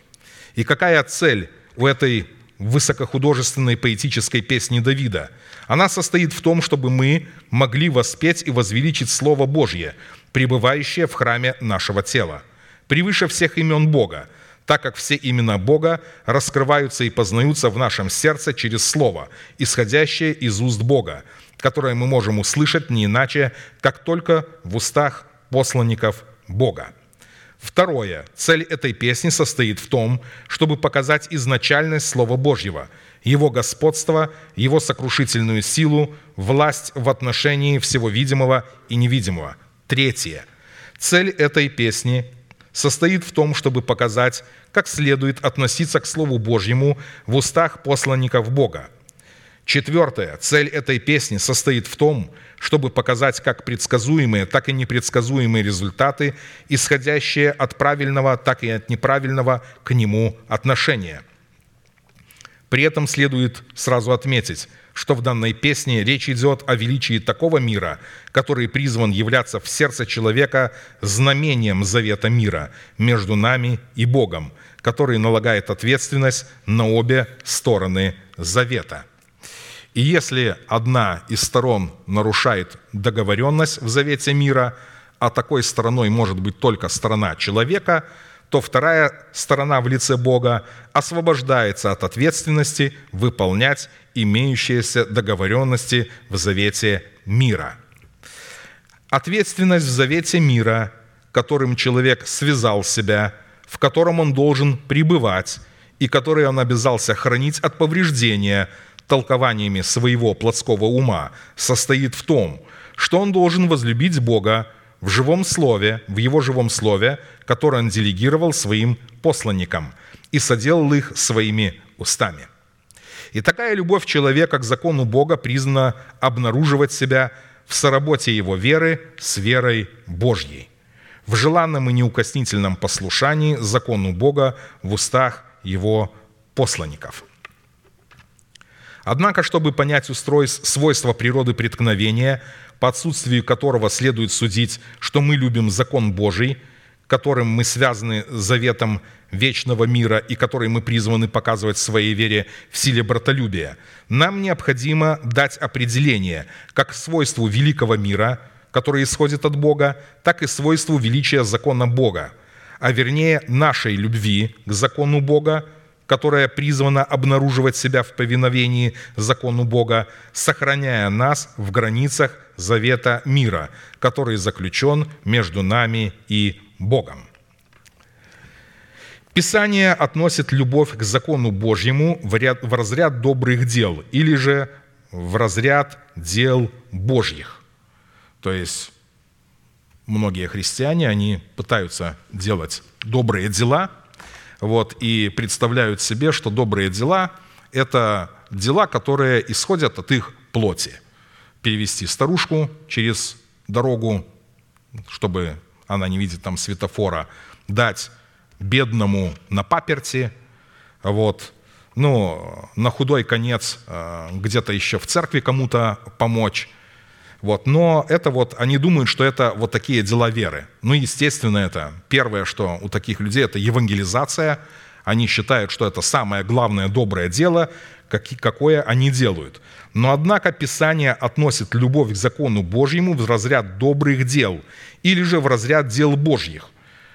И какая цель у этой высокохудожественной поэтической песни Давида? Она состоит в том, чтобы мы могли воспеть и возвеличить Слово Божье, пребывающее в храме нашего тела, превыше всех имен Бога, так как все имена Бога раскрываются и познаются в нашем сердце через Слово, исходящее из уст Бога, которое мы можем услышать не иначе, как только в устах посланников Бога. Второе. Цель этой песни состоит в том, чтобы показать изначальность Слова Божьего, Его господство, Его сокрушительную силу, власть в отношении всего видимого и невидимого. Третье. Цель этой песни состоит в том, чтобы показать, как следует относиться к Слову Божьему в устах посланников Бога. Четвертое. Цель этой песни состоит в том, чтобы показать как предсказуемые, так и непредсказуемые результаты, исходящие от правильного, так и от неправильного к нему отношения. При этом следует сразу отметить, что в данной песне речь идет о величии такого мира, который призван являться в сердце человека знамением завета мира между нами и Богом, который налагает ответственность на обе стороны завета – и если одна из сторон нарушает договоренность в завете мира, а такой стороной может быть только сторона человека, то вторая сторона в лице Бога освобождается от ответственности выполнять имеющиеся договоренности в завете мира. Ответственность в завете мира, которым человек связал себя, в котором он должен пребывать и который он обязался хранить от повреждения – толкованиями своего плотского ума состоит в том, что он должен возлюбить Бога в живом слове, в его живом слове, которое он делегировал своим посланникам и соделал их своими устами. И такая любовь человека к закону Бога признана обнаруживать себя в соработе его веры с верой Божьей, в желанном и неукоснительном послушании закону Бога в устах его посланников – Однако, чтобы понять устройство, свойства природы преткновения, по отсутствию которого следует судить, что мы любим закон Божий, которым мы связаны заветом вечного мира и который мы призваны показывать в своей вере в силе братолюбия, нам необходимо дать определение как свойству великого мира, который исходит от Бога, так и свойству величия закона Бога, а вернее нашей любви к закону Бога, которая призвана обнаруживать себя в повиновении закону Бога, сохраняя нас в границах завета мира, который заключен между нами и Богом. Писание относит любовь к закону Божьему в, ряд, в разряд добрых дел или же в разряд дел Божьих. То есть многие христиане, они пытаются делать добрые дела – вот, и представляют себе, что добрые дела – это дела, которые исходят от их плоти. Перевести старушку через дорогу, чтобы она не видит там светофора, дать бедному на паперти, вот, ну, на худой конец э, где-то еще в церкви кому-то помочь – вот. Но это вот, они думают, что это вот такие дела веры. Ну, естественно, это первое, что у таких людей, это евангелизация. Они считают, что это самое главное доброе дело, какое они делают. Но, однако, Писание относит любовь к закону Божьему в разряд добрых дел или же в разряд дел Божьих.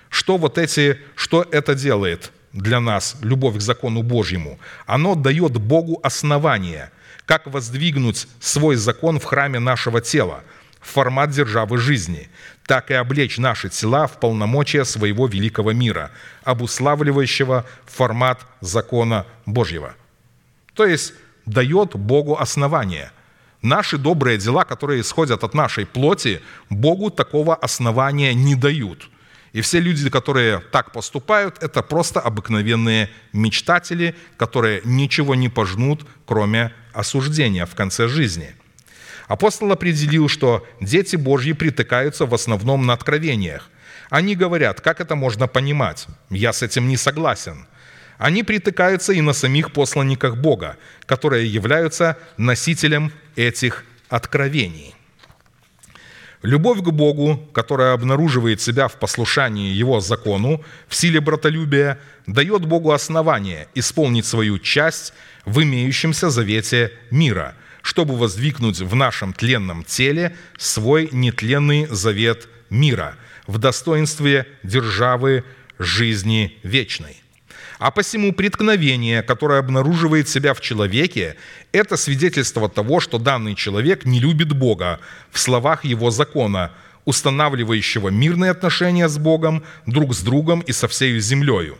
Что вот эти, что это делает для нас, любовь к закону Божьему? Оно дает Богу основание – как воздвигнуть свой закон в храме нашего тела, в формат державы жизни, так и облечь наши тела в полномочия своего великого мира, обуславливающего формат закона Божьего. То есть дает Богу основание. Наши добрые дела, которые исходят от нашей плоти, Богу такого основания не дают. И все люди, которые так поступают, это просто обыкновенные мечтатели, которые ничего не пожнут, кроме осуждения в конце жизни. Апостол определил, что дети Божьи притыкаются в основном на откровениях. Они говорят, как это можно понимать? Я с этим не согласен. Они притыкаются и на самих посланниках Бога, которые являются носителем этих откровений. Любовь к Богу, которая обнаруживает себя в послушании Его закону, в силе братолюбия, дает Богу основание исполнить свою часть в имеющемся завете мира, чтобы воздвигнуть в нашем тленном теле свой нетленный завет мира в достоинстве державы жизни вечной. А посему преткновение, которое обнаруживает себя в человеке, это свидетельство того, что данный человек не любит Бога в словах его закона, устанавливающего мирные отношения с Богом, друг с другом и со всей землею.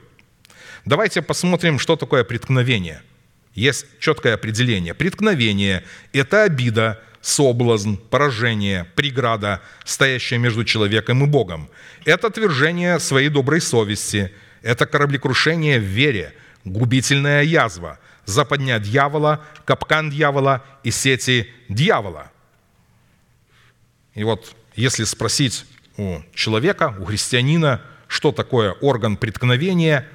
Давайте посмотрим, что такое преткновение. Есть четкое определение. Преткновение – это обида, соблазн, поражение, преграда, стоящая между человеком и Богом. Это отвержение своей доброй совести – это кораблекрушение в вере, губительная язва, западня дьявола, капкан дьявола и сети дьявола. И вот если спросить у человека, у христианина, что такое орган преткновения,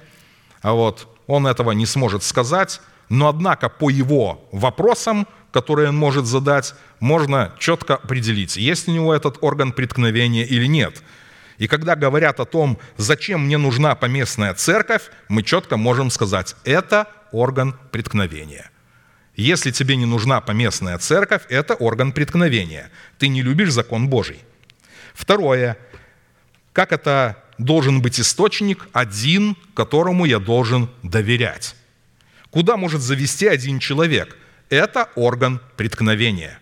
а вот он этого не сможет сказать, но однако по его вопросам, которые он может задать, можно четко определить, есть у него этот орган преткновения или нет – и когда говорят о том, зачем мне нужна поместная церковь, мы четко можем сказать, это орган преткновения. Если тебе не нужна поместная церковь, это орган преткновения. Ты не любишь закон Божий. Второе. Как это должен быть источник один, которому я должен доверять? Куда может завести один человек? Это орган преткновения.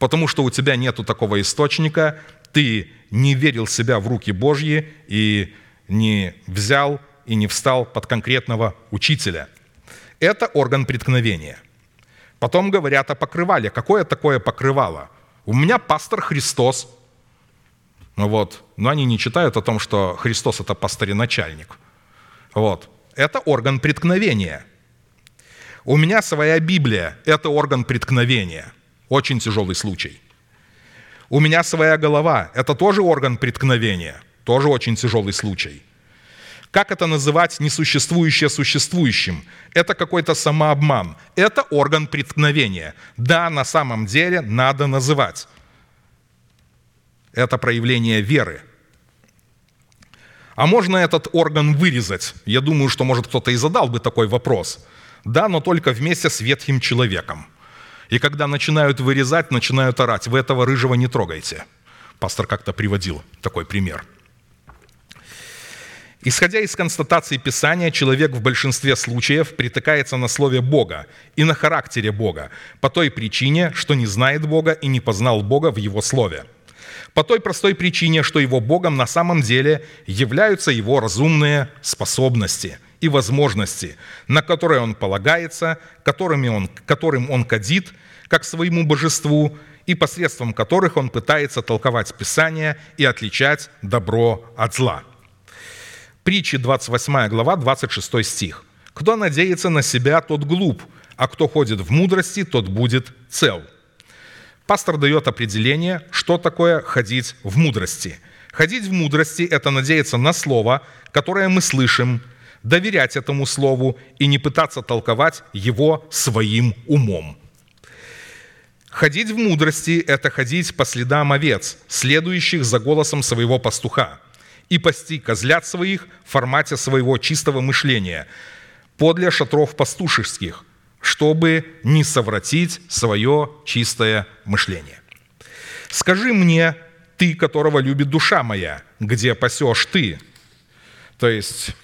Потому что у тебя нет такого источника, ты не верил себя в руки Божьи и не взял и не встал под конкретного учителя. Это орган преткновения. Потом говорят о покрывале. Какое такое покрывало? У меня пастор Христос. Ну вот. Но они не читают о том, что Христос – это пастор и начальник. Вот. Это орган преткновения. У меня своя Библия – это орган преткновения. Очень тяжелый случай – у меня своя голова. Это тоже орган преткновения. Тоже очень тяжелый случай. Как это называть несуществующее существующим? Это какой-то самообман. Это орган преткновения. Да, на самом деле надо называть. Это проявление веры. А можно этот орган вырезать? Я думаю, что, может, кто-то и задал бы такой вопрос. Да, но только вместе с ветхим человеком – и когда начинают вырезать, начинают орать, вы этого рыжего не трогайте. Пастор как-то приводил такой пример. Исходя из констатации Писания, человек в большинстве случаев притыкается на слове Бога и на характере Бога по той причине, что не знает Бога и не познал Бога в Его слове. По той простой причине, что его Богом на самом деле являются его разумные способности – и возможности, на которые он полагается, которыми он, которым он кадит, как своему божеству, и посредством которых он пытается толковать Писание и отличать добро от зла. Притчи 28 глава, 26 стих. «Кто надеется на себя, тот глуп, а кто ходит в мудрости, тот будет цел». Пастор дает определение, что такое ходить в мудрости. Ходить в мудрости – это надеяться на слово, которое мы слышим, доверять этому слову и не пытаться толковать его своим умом. Ходить в мудрости – это ходить по следам овец, следующих за голосом своего пастуха, и пасти козлят своих в формате своего чистого мышления, подле шатров пастушеских, чтобы не совратить свое чистое мышление. Скажи мне, ты, которого любит душа моя, где пасешь ты? То есть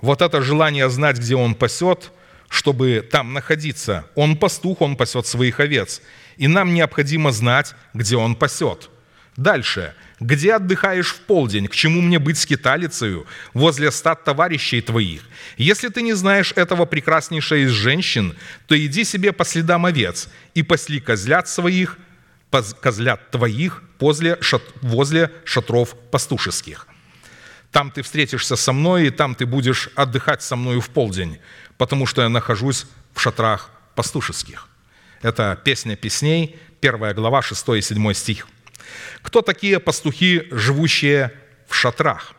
вот это желание знать, где он пасет, чтобы там находиться. Он пастух, он пасет своих овец. И нам необходимо знать, где он пасет. Дальше. «Где отдыхаешь в полдень? К чему мне быть скиталицею возле стад товарищей твоих? Если ты не знаешь этого прекраснейшей из женщин, то иди себе по следам овец и пасли козлят своих, поз- козлят твоих возле, шат- возле шатров пастушеских. Там ты встретишься со мной, и там ты будешь отдыхать со мною в полдень, потому что я нахожусь в шатрах пастушеских». Это «Песня песней», первая глава, 6 и 7 стих. Кто такие пастухи, живущие в шатрах?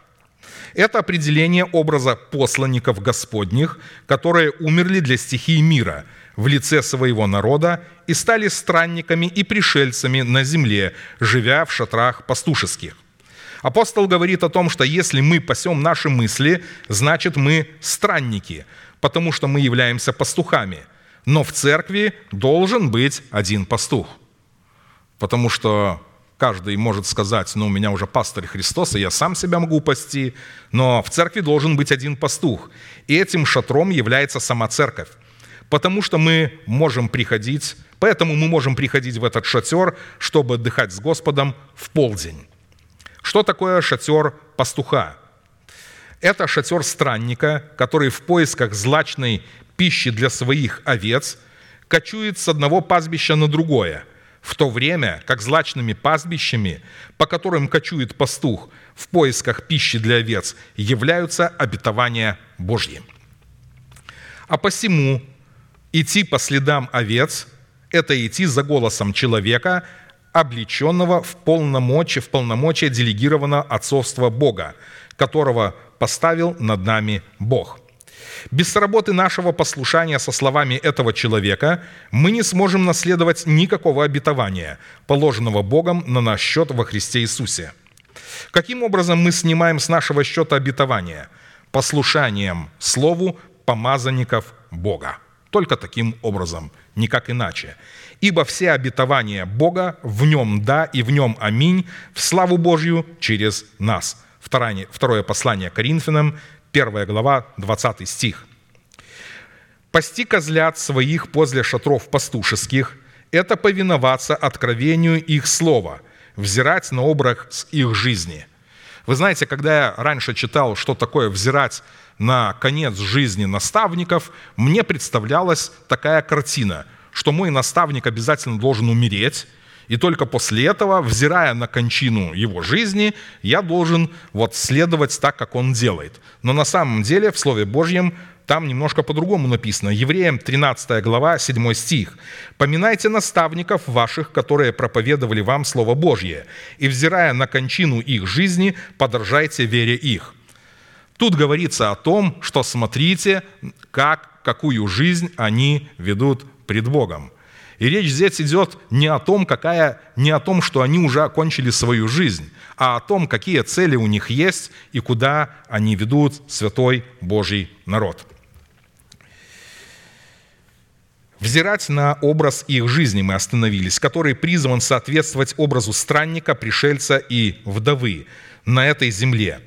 Это определение образа посланников Господних, которые умерли для стихии мира в лице своего народа и стали странниками и пришельцами на земле, живя в шатрах пастушеских. Апостол говорит о том, что если мы пасем наши мысли, значит мы странники, потому что мы являемся пастухами. Но в церкви должен быть один пастух. Потому что каждый может сказать, ну, у меня уже пастырь Христос, и я сам себя могу пасти, но в церкви должен быть один пастух. И этим шатром является сама церковь. Потому что мы можем приходить, поэтому мы можем приходить в этот шатер, чтобы отдыхать с Господом в полдень. Что такое шатер пастуха? Это шатер странника, который в поисках злачной пищи для своих овец кочует с одного пастбища на другое, в то время как злачными пастбищами, по которым кочует пастух в поисках пищи для овец, являются обетования Божьи. А посему идти по следам овец – это идти за голосом человека, облеченного в полномочия, в полномочия делегированного отцовства Бога, которого поставил над нами Бог. Без работы нашего послушания со словами этого человека мы не сможем наследовать никакого обетования, положенного Богом на наш счет во Христе Иисусе. Каким образом мы снимаем с нашего счета обетования? Послушанием Слову помазанников Бога. Только таким образом, никак иначе. Ибо все обетования Бога в нем да и в нем аминь, в славу Божью через нас. Второе, второе послание Коринфянам, 1 глава, 20 стих. «Пасти козлят своих возле шатров пастушеских – это повиноваться откровению их слова, взирать на образ их жизни». Вы знаете, когда я раньше читал, что такое взирать на конец жизни наставников, мне представлялась такая картина, что мой наставник обязательно должен умереть, и только после этого, взирая на кончину его жизни, я должен вот следовать так, как он делает. Но на самом деле в Слове Божьем там немножко по-другому написано. Евреям 13 глава, 7 стих. «Поминайте наставников ваших, которые проповедовали вам Слово Божье, и, взирая на кончину их жизни, подражайте вере их». Тут говорится о том, что смотрите, как, какую жизнь они ведут пред Богом. И речь здесь идет не о том, какая, не о том, что они уже окончили свою жизнь, а о том, какие цели у них есть и куда они ведут святой Божий народ. Взирать на образ их жизни мы остановились, который призван соответствовать образу странника, пришельца и вдовы на этой земле.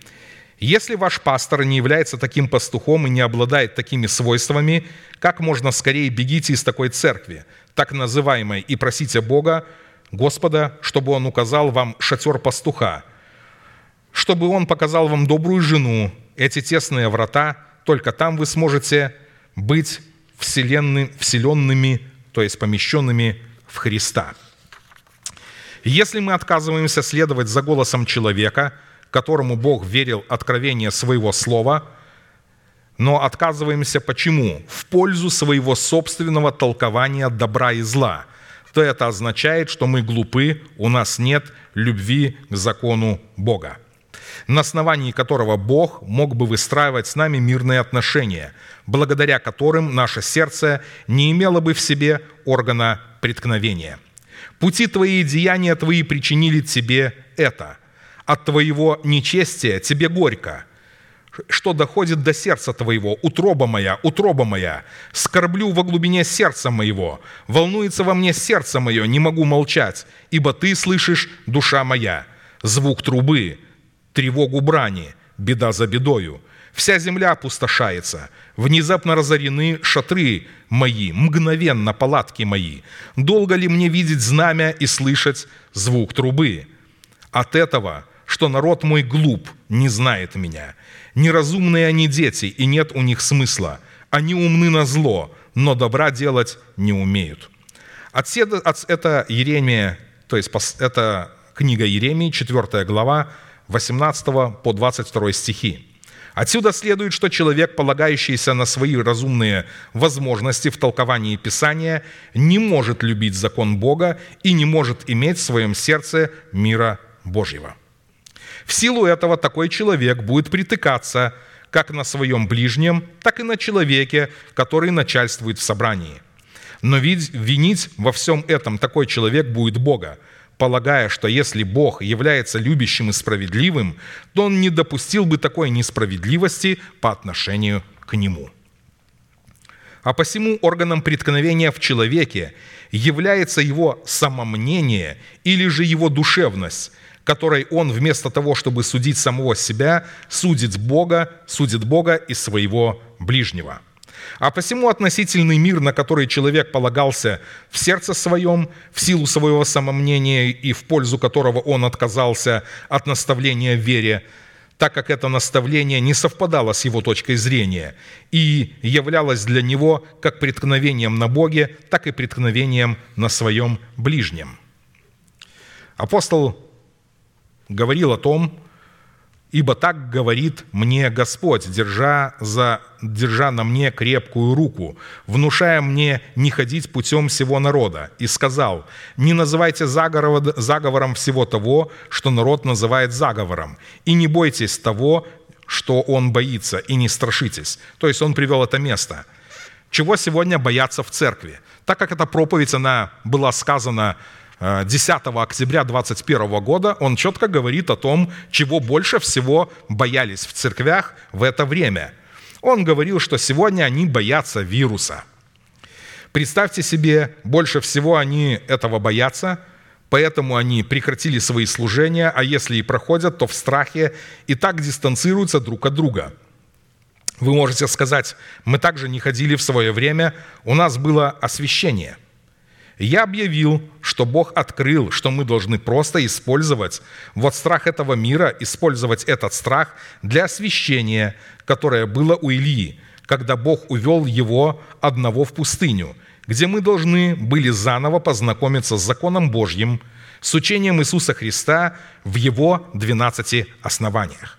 Если ваш пастор не является таким пастухом и не обладает такими свойствами, как можно скорее бегите из такой церкви, так называемой, и просите Бога, Господа, чтобы Он указал вам шатер пастуха, чтобы Он показал вам добрую жену, эти тесные врата, только там вы сможете быть вселенны, вселенными, то есть помещенными в Христа. Если мы отказываемся следовать за голосом человека, которому Бог верил откровение своего слова, но отказываемся почему? В пользу своего собственного толкования добра и зла, то это означает, что мы глупы, у нас нет любви к закону Бога на основании которого Бог мог бы выстраивать с нами мирные отношения, благодаря которым наше сердце не имело бы в себе органа преткновения. Пути твои и деяния твои причинили тебе это. От твоего нечестия тебе горько, что доходит до сердца твоего, утроба моя, утроба моя, скорблю во глубине сердца моего, волнуется во мне сердце мое, не могу молчать, ибо ты слышишь, душа моя, звук трубы, тревогу брани, беда за бедою. Вся земля опустошается, внезапно разорены шатры мои, мгновенно палатки мои. Долго ли мне видеть знамя и слышать звук трубы? от этого, что народ мой глуп, не знает меня. Неразумные они дети, и нет у них смысла. Они умны на зло, но добра делать не умеют». Отседа, от, это Еремия, то есть это книга Еремии, 4 глава, 18 по 22 стихи. Отсюда следует, что человек, полагающийся на свои разумные возможности в толковании Писания, не может любить закон Бога и не может иметь в своем сердце мира Божьего. В силу этого такой человек будет притыкаться как на своем ближнем, так и на человеке, который начальствует в собрании. Но ведь винить во всем этом такой человек будет Бога, полагая, что если Бог является любящим и справедливым, то Он не допустил бы такой несправедливости по отношению к Нему. А посему органом преткновения в человеке является его самомнение или же его душевность, которой он вместо того, чтобы судить самого себя, судит Бога, судит Бога и своего ближнего. А посему относительный мир, на который человек полагался в сердце своем, в силу своего самомнения и в пользу которого он отказался от наставления в вере, так как это наставление не совпадало с его точкой зрения и являлось для него как преткновением на Боге, так и преткновением на своем ближнем. Апостол говорил о том, «Ибо так говорит мне Господь, держа, за, держа на мне крепкую руку, внушая мне не ходить путем всего народа, и сказал, не называйте заговор- заговором всего того, что народ называет заговором, и не бойтесь того, что он боится, и не страшитесь». То есть он привел это место. Чего сегодня боятся в церкви? Так как эта проповедь, она была сказана 10 октября 2021 года он четко говорит о том, чего больше всего боялись в церквях в это время. Он говорил, что сегодня они боятся вируса. Представьте себе, больше всего они этого боятся, поэтому они прекратили свои служения, а если и проходят, то в страхе и так дистанцируются друг от друга. Вы можете сказать, мы также не ходили в свое время, у нас было освящение – я объявил, что Бог открыл, что мы должны просто использовать вот страх этого мира, использовать этот страх для освящения, которое было у Илии, когда Бог увел его одного в пустыню, где мы должны были заново познакомиться с законом Божьим, с учением Иисуса Христа в его 12 основаниях.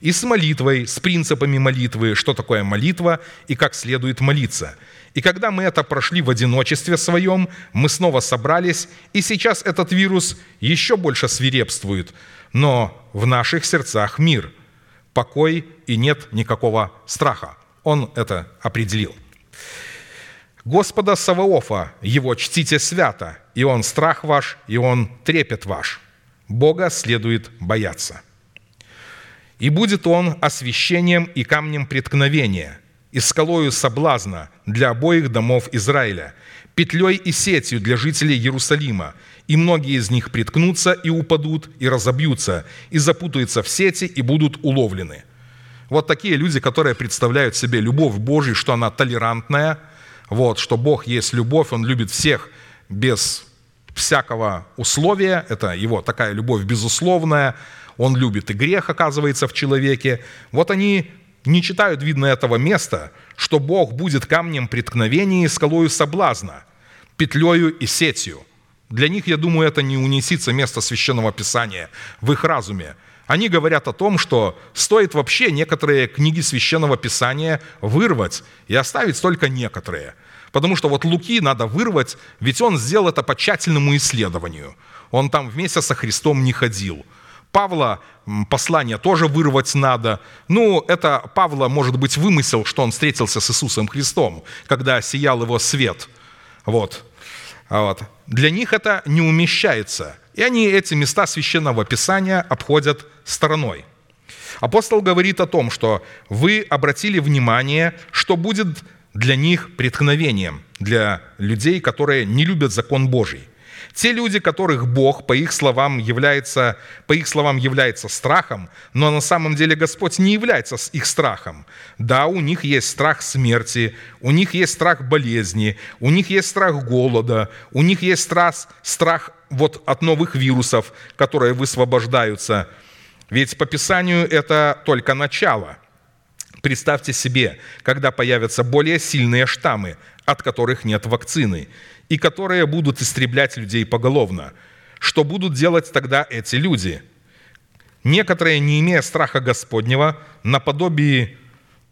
И с молитвой, с принципами молитвы, что такое молитва и как следует молиться – и когда мы это прошли в одиночестве своем, мы снова собрались, и сейчас этот вирус еще больше свирепствует, но в наших сердцах мир, покой и нет никакого страха. Он это определил. Господа Саваофа, Его чтите свято, и Он страх ваш, и Он трепет ваш. Бога следует бояться. И будет Он освящением и камнем преткновения – и скалою соблазна для обоих домов Израиля, петлей и сетью для жителей Иерусалима, и многие из них приткнутся и упадут, и разобьются, и запутаются в сети, и будут уловлены». Вот такие люди, которые представляют себе любовь Божью, что она толерантная, вот, что Бог есть любовь, Он любит всех без всякого условия, это его такая любовь безусловная, Он любит и грех, оказывается, в человеке. Вот они не читают, видно, этого места, что Бог будет камнем преткновения и скалою соблазна, петлею и сетью. Для них, я думаю, это не унесится место Священного Писания в их разуме. Они говорят о том, что стоит вообще некоторые книги Священного Писания вырвать и оставить только некоторые. Потому что вот Луки надо вырвать, ведь он сделал это по тщательному исследованию. Он там вместе со Христом не ходил – Павла послание тоже вырвать надо. Ну, это Павла, может быть, вымысел, что он встретился с Иисусом Христом, когда сиял его свет. Вот. А вот. Для них это не умещается. И они эти места Священного Писания обходят стороной. Апостол говорит о том, что вы обратили внимание, что будет для них преткновением, для людей, которые не любят закон Божий. Те люди, которых Бог, по их словам, является, по их словам, является страхом, но на самом деле Господь не является их страхом. Да, у них есть страх смерти, у них есть страх болезни, у них есть страх голода, у них есть страх, страх вот от новых вирусов, которые высвобождаются. Ведь по Писанию это только начало. Представьте себе, когда появятся более сильные штаммы, от которых нет вакцины, и которые будут истреблять людей поголовно. Что будут делать тогда эти люди? Некоторые, не имея страха Господнего, наподобие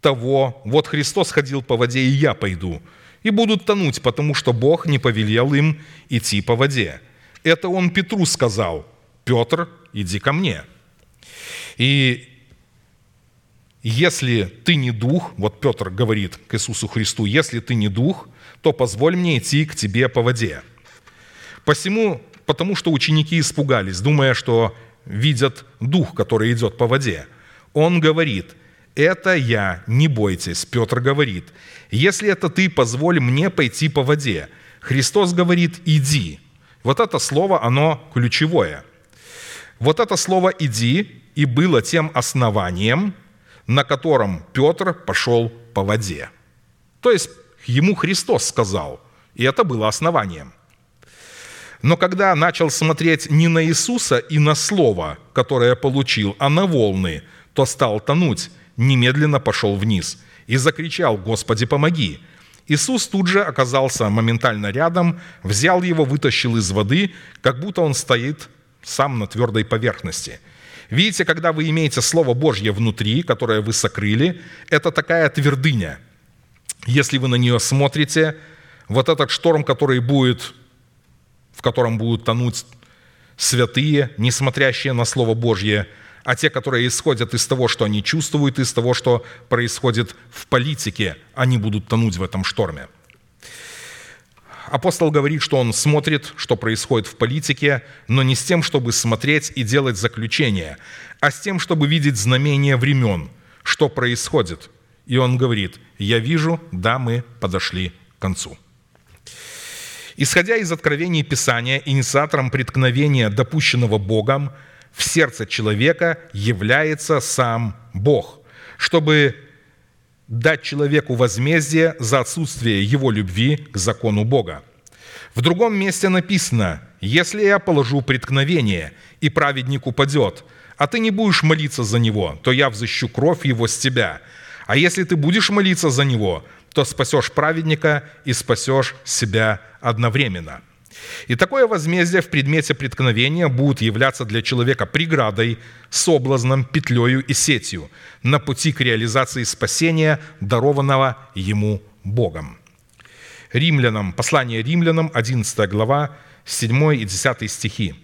того, вот Христос ходил по воде, и я пойду, и будут тонуть, потому что Бог не повелел им идти по воде. Это он Петру сказал, Петр, иди ко мне. И если ты не дух, вот Петр говорит к Иисусу Христу, если ты не дух, то позволь мне идти к тебе по воде. Посему, потому что ученики испугались, думая, что видят дух, который идет по воде. Он говорит, это я, не бойтесь. Петр говорит, если это ты, позволь мне пойти по воде. Христос говорит, иди. Вот это слово, оно ключевое. Вот это слово «иди» и было тем основанием, на котором Петр пошел по воде. То есть ему Христос сказал, и это было основанием. Но когда начал смотреть не на Иисуса и на Слово, которое получил, а на волны, то стал тонуть, немедленно пошел вниз и закричал «Господи, помоги!» Иисус тут же оказался моментально рядом, взял его, вытащил из воды, как будто он стоит сам на твердой поверхности. Видите, когда вы имеете Слово Божье внутри, которое вы сокрыли, это такая твердыня. Если вы на нее смотрите, вот этот шторм, который будет, в котором будут тонуть святые, не смотрящие на Слово Божье, а те, которые исходят из того, что они чувствуют, из того, что происходит в политике, они будут тонуть в этом шторме. Апостол говорит, что он смотрит, что происходит в политике, но не с тем, чтобы смотреть и делать заключения, а с тем, чтобы видеть знамения времен, что происходит. И он говорит, я вижу, да, мы подошли к концу. Исходя из откровений Писания, инициатором преткновения, допущенного Богом, в сердце человека является сам Бог, чтобы дать человеку возмездие за отсутствие его любви к закону Бога. В другом месте написано, «Если я положу преткновение, и праведник упадет, а ты не будешь молиться за него, то я взыщу кровь его с тебя. А если ты будешь молиться за него, то спасешь праведника и спасешь себя одновременно». И такое возмездие в предмете преткновения будет являться для человека преградой, соблазном, петлею и сетью на пути к реализации спасения, дарованного ему Богом. Римлянам, послание римлянам, 11 глава, 7 и 10 стихи.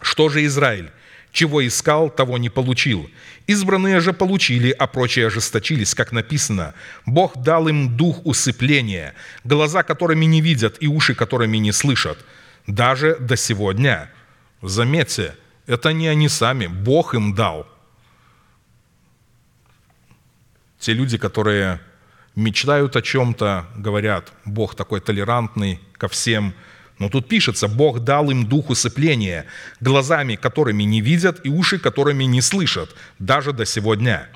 «Что же Израиль? Чего искал, того не получил. Избранные же получили, а прочие ожесточились, как написано. Бог дал им дух усыпления, глаза которыми не видят и уши которыми не слышат. Даже до сегодня. Заметьте, это не они сами, Бог им дал. Те люди, которые мечтают о чем-то, говорят, Бог такой толерантный ко всем – но тут пишется, Бог дал им дух усыпления, глазами которыми не видят и уши которыми не слышат, даже до сего дня.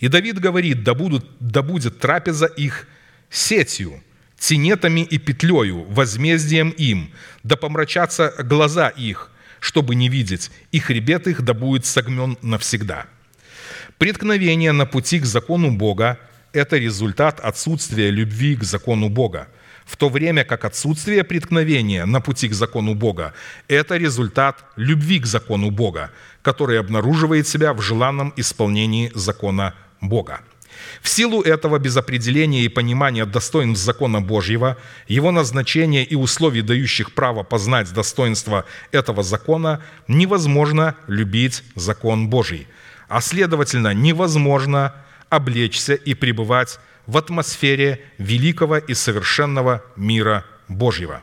И Давид говорит, да, будут, да будет трапеза их сетью, тенетами и петлею, возмездием им, да помрачатся глаза их, чтобы не видеть, и хребет их да будет согмен навсегда». Преткновение на пути к закону Бога – это результат отсутствия любви к закону Бога – в то время как отсутствие преткновения на пути к закону Бога – это результат любви к закону Бога, который обнаруживает себя в желанном исполнении закона Бога. В силу этого без определения и понимания достоинств закона Божьего, его назначения и условий, дающих право познать достоинство этого закона, невозможно любить закон Божий, а следовательно, невозможно облечься и пребывать в атмосфере великого и совершенного мира Божьего.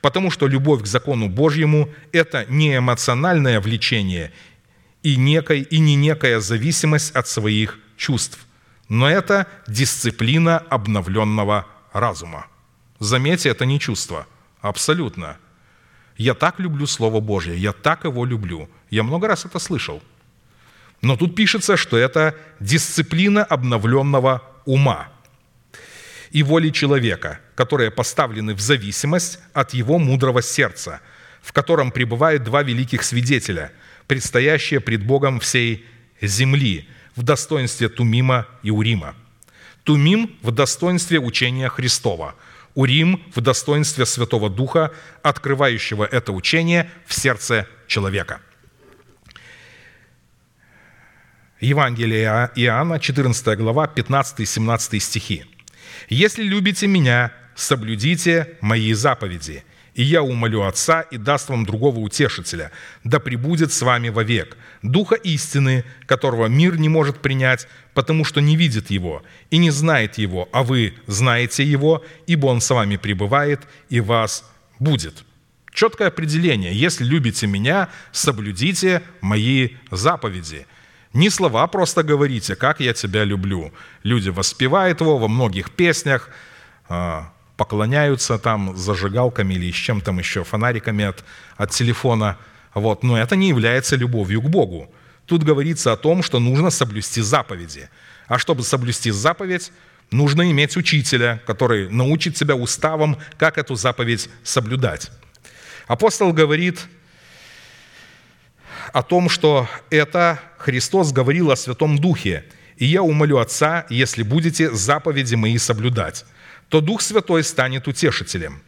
Потому что любовь к закону Божьему – это не эмоциональное влечение и, некой, и не некая зависимость от своих чувств, но это дисциплина обновленного разума. Заметьте, это не чувство. Абсолютно. Я так люблю Слово Божье, я так его люблю. Я много раз это слышал. Но тут пишется, что это дисциплина обновленного ума и воли человека, которые поставлены в зависимость от его мудрого сердца, в котором пребывают два великих свидетеля, предстоящие пред Богом всей земли, в достоинстве Тумима и Урима. Тумим в достоинстве учения Христова, Урим в достоинстве Святого Духа, открывающего это учение в сердце человека. Евангелие Иоанна, 14 глава, 15-17 стихи. «Если любите Меня, соблюдите Мои заповеди, и я умолю Отца и даст вам другого утешителя, да пребудет с вами вовек, Духа истины, которого мир не может принять, потому что не видит Его и не знает Его, а вы знаете Его, ибо Он с вами пребывает и вас будет». Четкое определение. Если любите Меня, соблюдите Мои заповеди – не слова просто говорите, как я тебя люблю. Люди воспевают его во многих песнях, а, поклоняются там зажигалками или с чем там еще, фонариками от, от телефона. Вот. Но это не является любовью к Богу. Тут говорится о том, что нужно соблюсти заповеди. А чтобы соблюсти заповедь, нужно иметь учителя, который научит тебя уставом, как эту заповедь соблюдать. Апостол говорит о том, что это Христос говорил о Святом Духе. «И я умолю Отца, если будете заповеди мои соблюдать, то Дух Святой станет утешителем».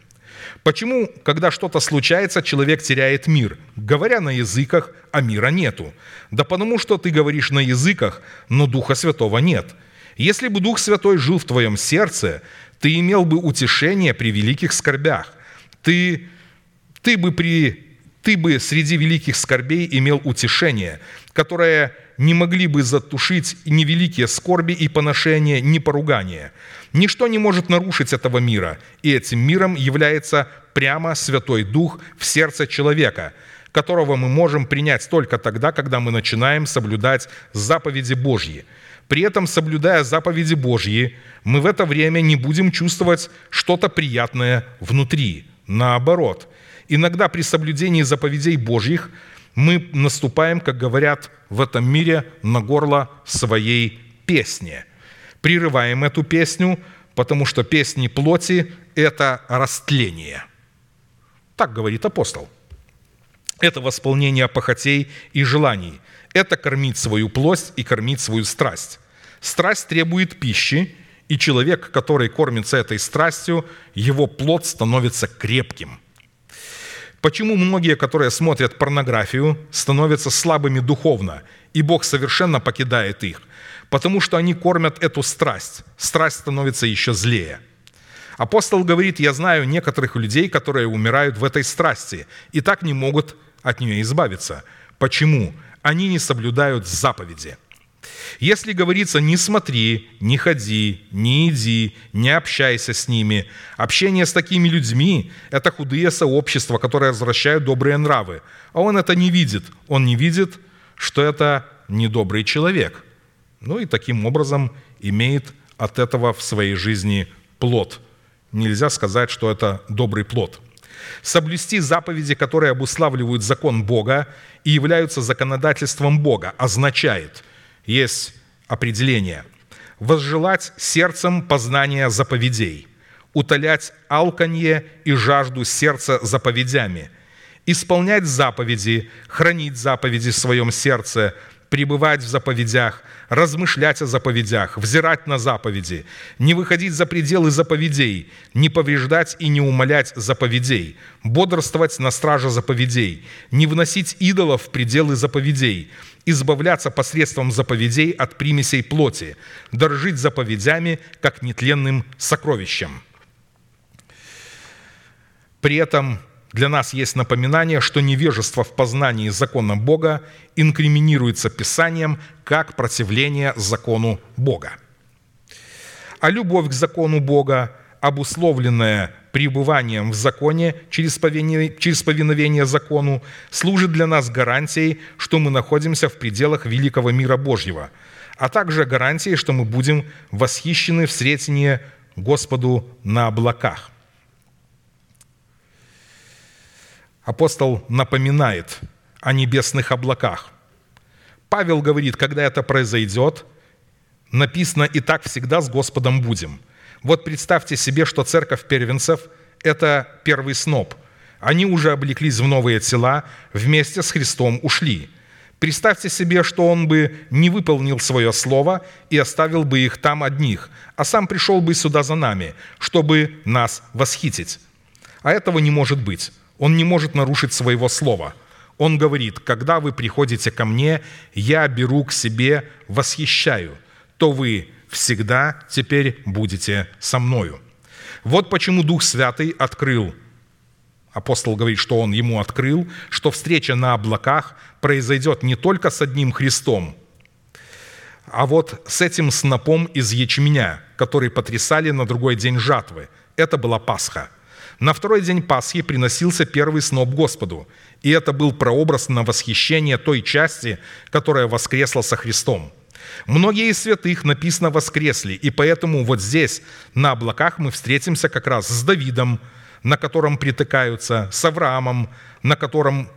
Почему, когда что-то случается, человек теряет мир, говоря на языках, а мира нету? Да потому что ты говоришь на языках, но Духа Святого нет. Если бы Дух Святой жил в твоем сердце, ты имел бы утешение при великих скорбях. Ты, ты бы при ты бы среди великих скорбей имел утешение, которое не могли бы затушить ни великие скорби и поношения, ни поругания. Ничто не может нарушить этого мира, и этим миром является прямо Святой Дух в сердце человека, которого мы можем принять только тогда, когда мы начинаем соблюдать заповеди Божьи. При этом, соблюдая заповеди Божьи, мы в это время не будем чувствовать что-то приятное внутри. Наоборот – Иногда при соблюдении заповедей Божьих мы наступаем, как говорят в этом мире, на горло своей песни. Прерываем эту песню, потому что песни плоти – это растление. Так говорит апостол. Это восполнение похотей и желаний. Это кормить свою плоть и кормить свою страсть. Страсть требует пищи, и человек, который кормится этой страстью, его плод становится крепким – Почему многие, которые смотрят порнографию, становятся слабыми духовно, и Бог совершенно покидает их? Потому что они кормят эту страсть. Страсть становится еще злее. Апостол говорит, я знаю некоторых людей, которые умирают в этой страсти, и так не могут от нее избавиться. Почему? Они не соблюдают заповеди – если говорится «не смотри», «не ходи», «не иди», «не общайся с ними», общение с такими людьми – это худые сообщества, которые возвращают добрые нравы. А он это не видит. Он не видит, что это недобрый человек. Ну и таким образом имеет от этого в своей жизни плод. Нельзя сказать, что это добрый плод. Соблюсти заповеди, которые обуславливают закон Бога и являются законодательством Бога, означает – есть определение. Возжелать сердцем познания заповедей, утолять алканье и жажду сердца заповедями, исполнять заповеди, хранить заповеди в своем сердце, пребывать в заповедях, размышлять о заповедях, взирать на заповеди, не выходить за пределы заповедей, не повреждать и не умолять заповедей, бодрствовать на страже заповедей, не вносить идолов в пределы заповедей, избавляться посредством заповедей от примесей плоти, дорожить заповедями, как нетленным сокровищем. При этом для нас есть напоминание, что невежество в познании закона Бога инкриминируется Писанием как противление закону Бога. А любовь к закону Бога, обусловленная пребыванием в законе через повиновение, закону, служит для нас гарантией, что мы находимся в пределах великого мира Божьего, а также гарантией, что мы будем восхищены в сретении Господу на облаках – апостол напоминает о небесных облаках. Павел говорит, когда это произойдет, написано «И так всегда с Господом будем». Вот представьте себе, что церковь первенцев – это первый сноп. Они уже облеклись в новые тела, вместе с Христом ушли. Представьте себе, что Он бы не выполнил свое слово и оставил бы их там одних, а сам пришел бы сюда за нами, чтобы нас восхитить. А этого не может быть. Он не может нарушить своего слова. Он говорит, когда вы приходите ко мне, я беру к себе, восхищаю, то вы всегда теперь будете со мною. Вот почему Дух Святый открыл Апостол говорит, что он ему открыл, что встреча на облаках произойдет не только с одним Христом, а вот с этим снопом из ячменя, который потрясали на другой день жатвы. Это была Пасха. На второй день Пасхи приносился первый сноп Господу, и это был прообраз на восхищение той части, которая воскресла со Христом. Многие из святых написано воскресли, и поэтому вот здесь, на облаках, мы встретимся как раз с Давидом, на котором притыкаются, с Авраамом, на котором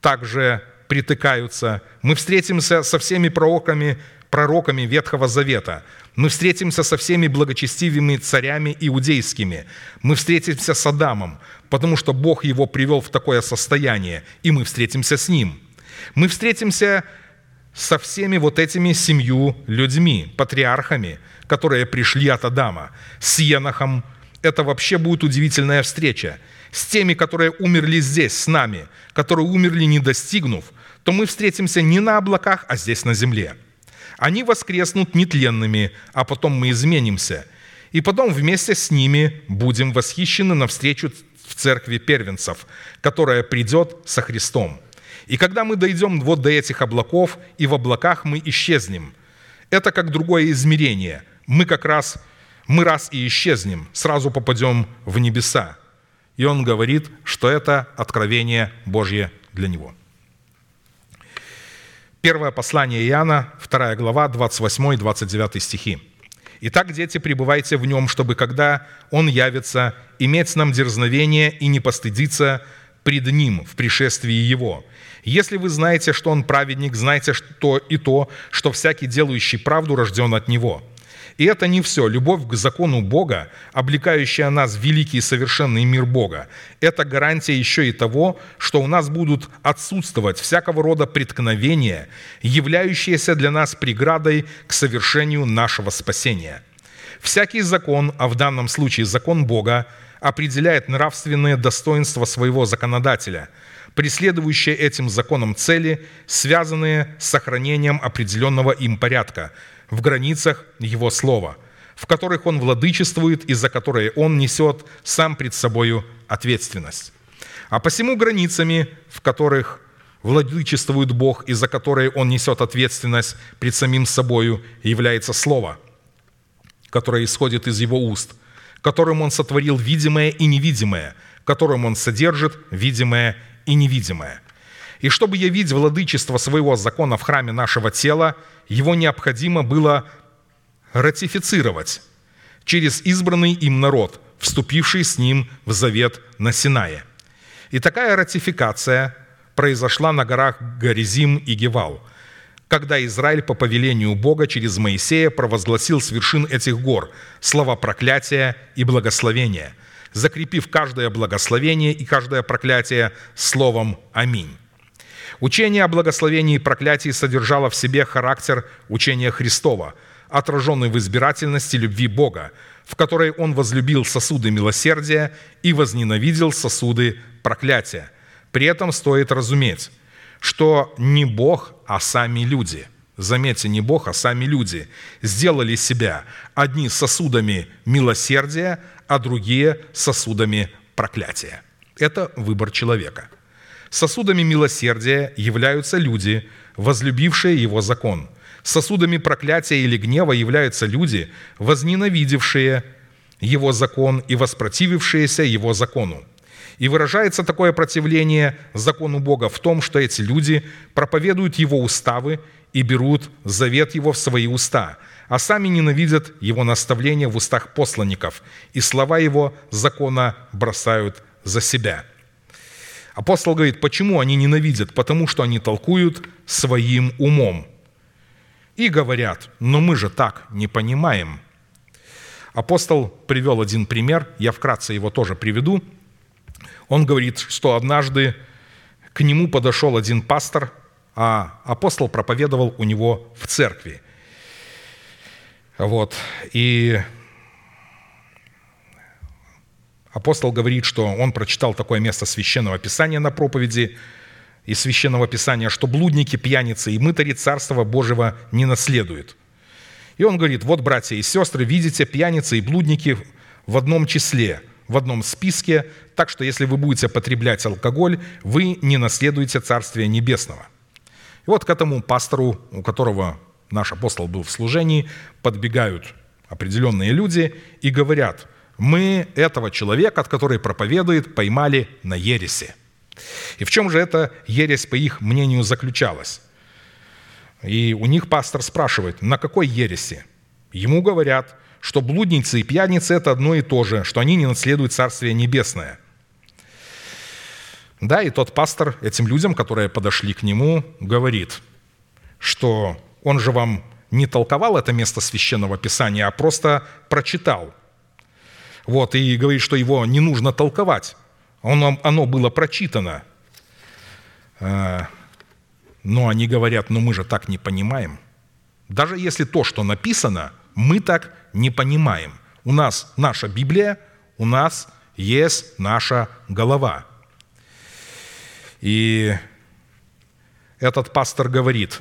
также притыкаются. Мы встретимся со всеми пророками, пророками Ветхого Завета. Мы встретимся со всеми благочестивыми царями иудейскими. Мы встретимся с Адамом, потому что Бог его привел в такое состояние, и мы встретимся с ним. Мы встретимся со всеми вот этими семью людьми, патриархами, которые пришли от Адама, с Енохом, это вообще будет удивительная встреча. С теми, которые умерли здесь, с нами, которые умерли, не достигнув, то мы встретимся не на облаках, а здесь на земле. Они воскреснут нетленными, а потом мы изменимся. И потом вместе с ними будем восхищены навстречу в церкви первенцев, которая придет со Христом. И когда мы дойдем вот до этих облаков, и в облаках мы исчезнем, это как другое измерение. Мы как раз мы раз и исчезнем, сразу попадем в небеса. И он говорит, что это откровение Божье для него. Первое послание Иоанна, 2 глава, 28 и 29 стихи. «Итак, дети, пребывайте в нем, чтобы, когда он явится, иметь нам дерзновение и не постыдиться пред ним в пришествии его. Если вы знаете, что он праведник, знайте что и то, что всякий, делающий правду, рожден от него». И это не все. Любовь к закону Бога, облекающая нас в великий и совершенный мир Бога, это гарантия еще и того, что у нас будут отсутствовать всякого рода преткновения, являющиеся для нас преградой к совершению нашего спасения. Всякий закон, а в данном случае закон Бога, определяет нравственные достоинства своего законодателя, преследующие этим законом цели, связанные с сохранением определенного им порядка – в границах Его Слова, в которых Он владычествует и за которые Он несет сам пред собою ответственность. А посему границами, в которых владычествует Бог и за которые Он несет ответственность пред самим собою, является Слово, которое исходит из Его уст, которым Он сотворил видимое и невидимое, которым Он содержит видимое и невидимое – и чтобы явить владычество своего закона в храме нашего тела, его необходимо было ратифицировать через избранный им народ, вступивший с ним в завет на Синае. И такая ратификация произошла на горах Горизим и Гевал, когда Израиль по повелению Бога через Моисея провозгласил с вершин этих гор слова проклятия и благословения, закрепив каждое благословение и каждое проклятие словом «Аминь». Учение о благословении и проклятии содержало в себе характер учения Христова, отраженный в избирательности любви Бога, в которой Он возлюбил сосуды милосердия и возненавидел сосуды проклятия. При этом стоит разуметь, что не Бог, а сами люди – заметьте, не Бог, а сами люди, сделали себя одни сосудами милосердия, а другие сосудами проклятия. Это выбор человека – Сосудами милосердия являются люди, возлюбившие Его закон. Сосудами проклятия или гнева являются люди, возненавидевшие Его закон и воспротивившиеся Его закону. И выражается такое противление закону Бога в том, что эти люди проповедуют Его уставы и берут завет Его в свои уста, а сами ненавидят Его наставления в устах посланников, и слова Его закона бросают за себя – Апостол говорит, почему они ненавидят? Потому что они толкуют своим умом. И говорят, но мы же так не понимаем. Апостол привел один пример, я вкратце его тоже приведу. Он говорит, что однажды к нему подошел один пастор, а апостол проповедовал у него в церкви. Вот. И апостол говорит, что он прочитал такое место священного писания на проповеди из священного писания, что блудники, пьяницы и мытари Царства Божьего не наследуют. И он говорит, вот, братья и сестры, видите, пьяницы и блудники в одном числе, в одном списке, так что если вы будете потреблять алкоголь, вы не наследуете Царствие Небесного. И вот к этому пастору, у которого наш апостол был в служении, подбегают определенные люди и говорят, мы этого человека, от который проповедует, поймали на ересе. И в чем же эта ересь, по их мнению, заключалась? И у них пастор спрашивает, на какой ереси? Ему говорят, что блудницы и пьяницы – это одно и то же, что они не наследуют Царствие Небесное. Да, и тот пастор этим людям, которые подошли к нему, говорит, что он же вам не толковал это место священного писания, а просто прочитал. Вот, и говорит, что его не нужно толковать. Оно, оно было прочитано. А, но они говорят, ну мы же так не понимаем. Даже если то, что написано, мы так не понимаем. У нас наша Библия, у нас есть наша голова. И этот пастор говорит,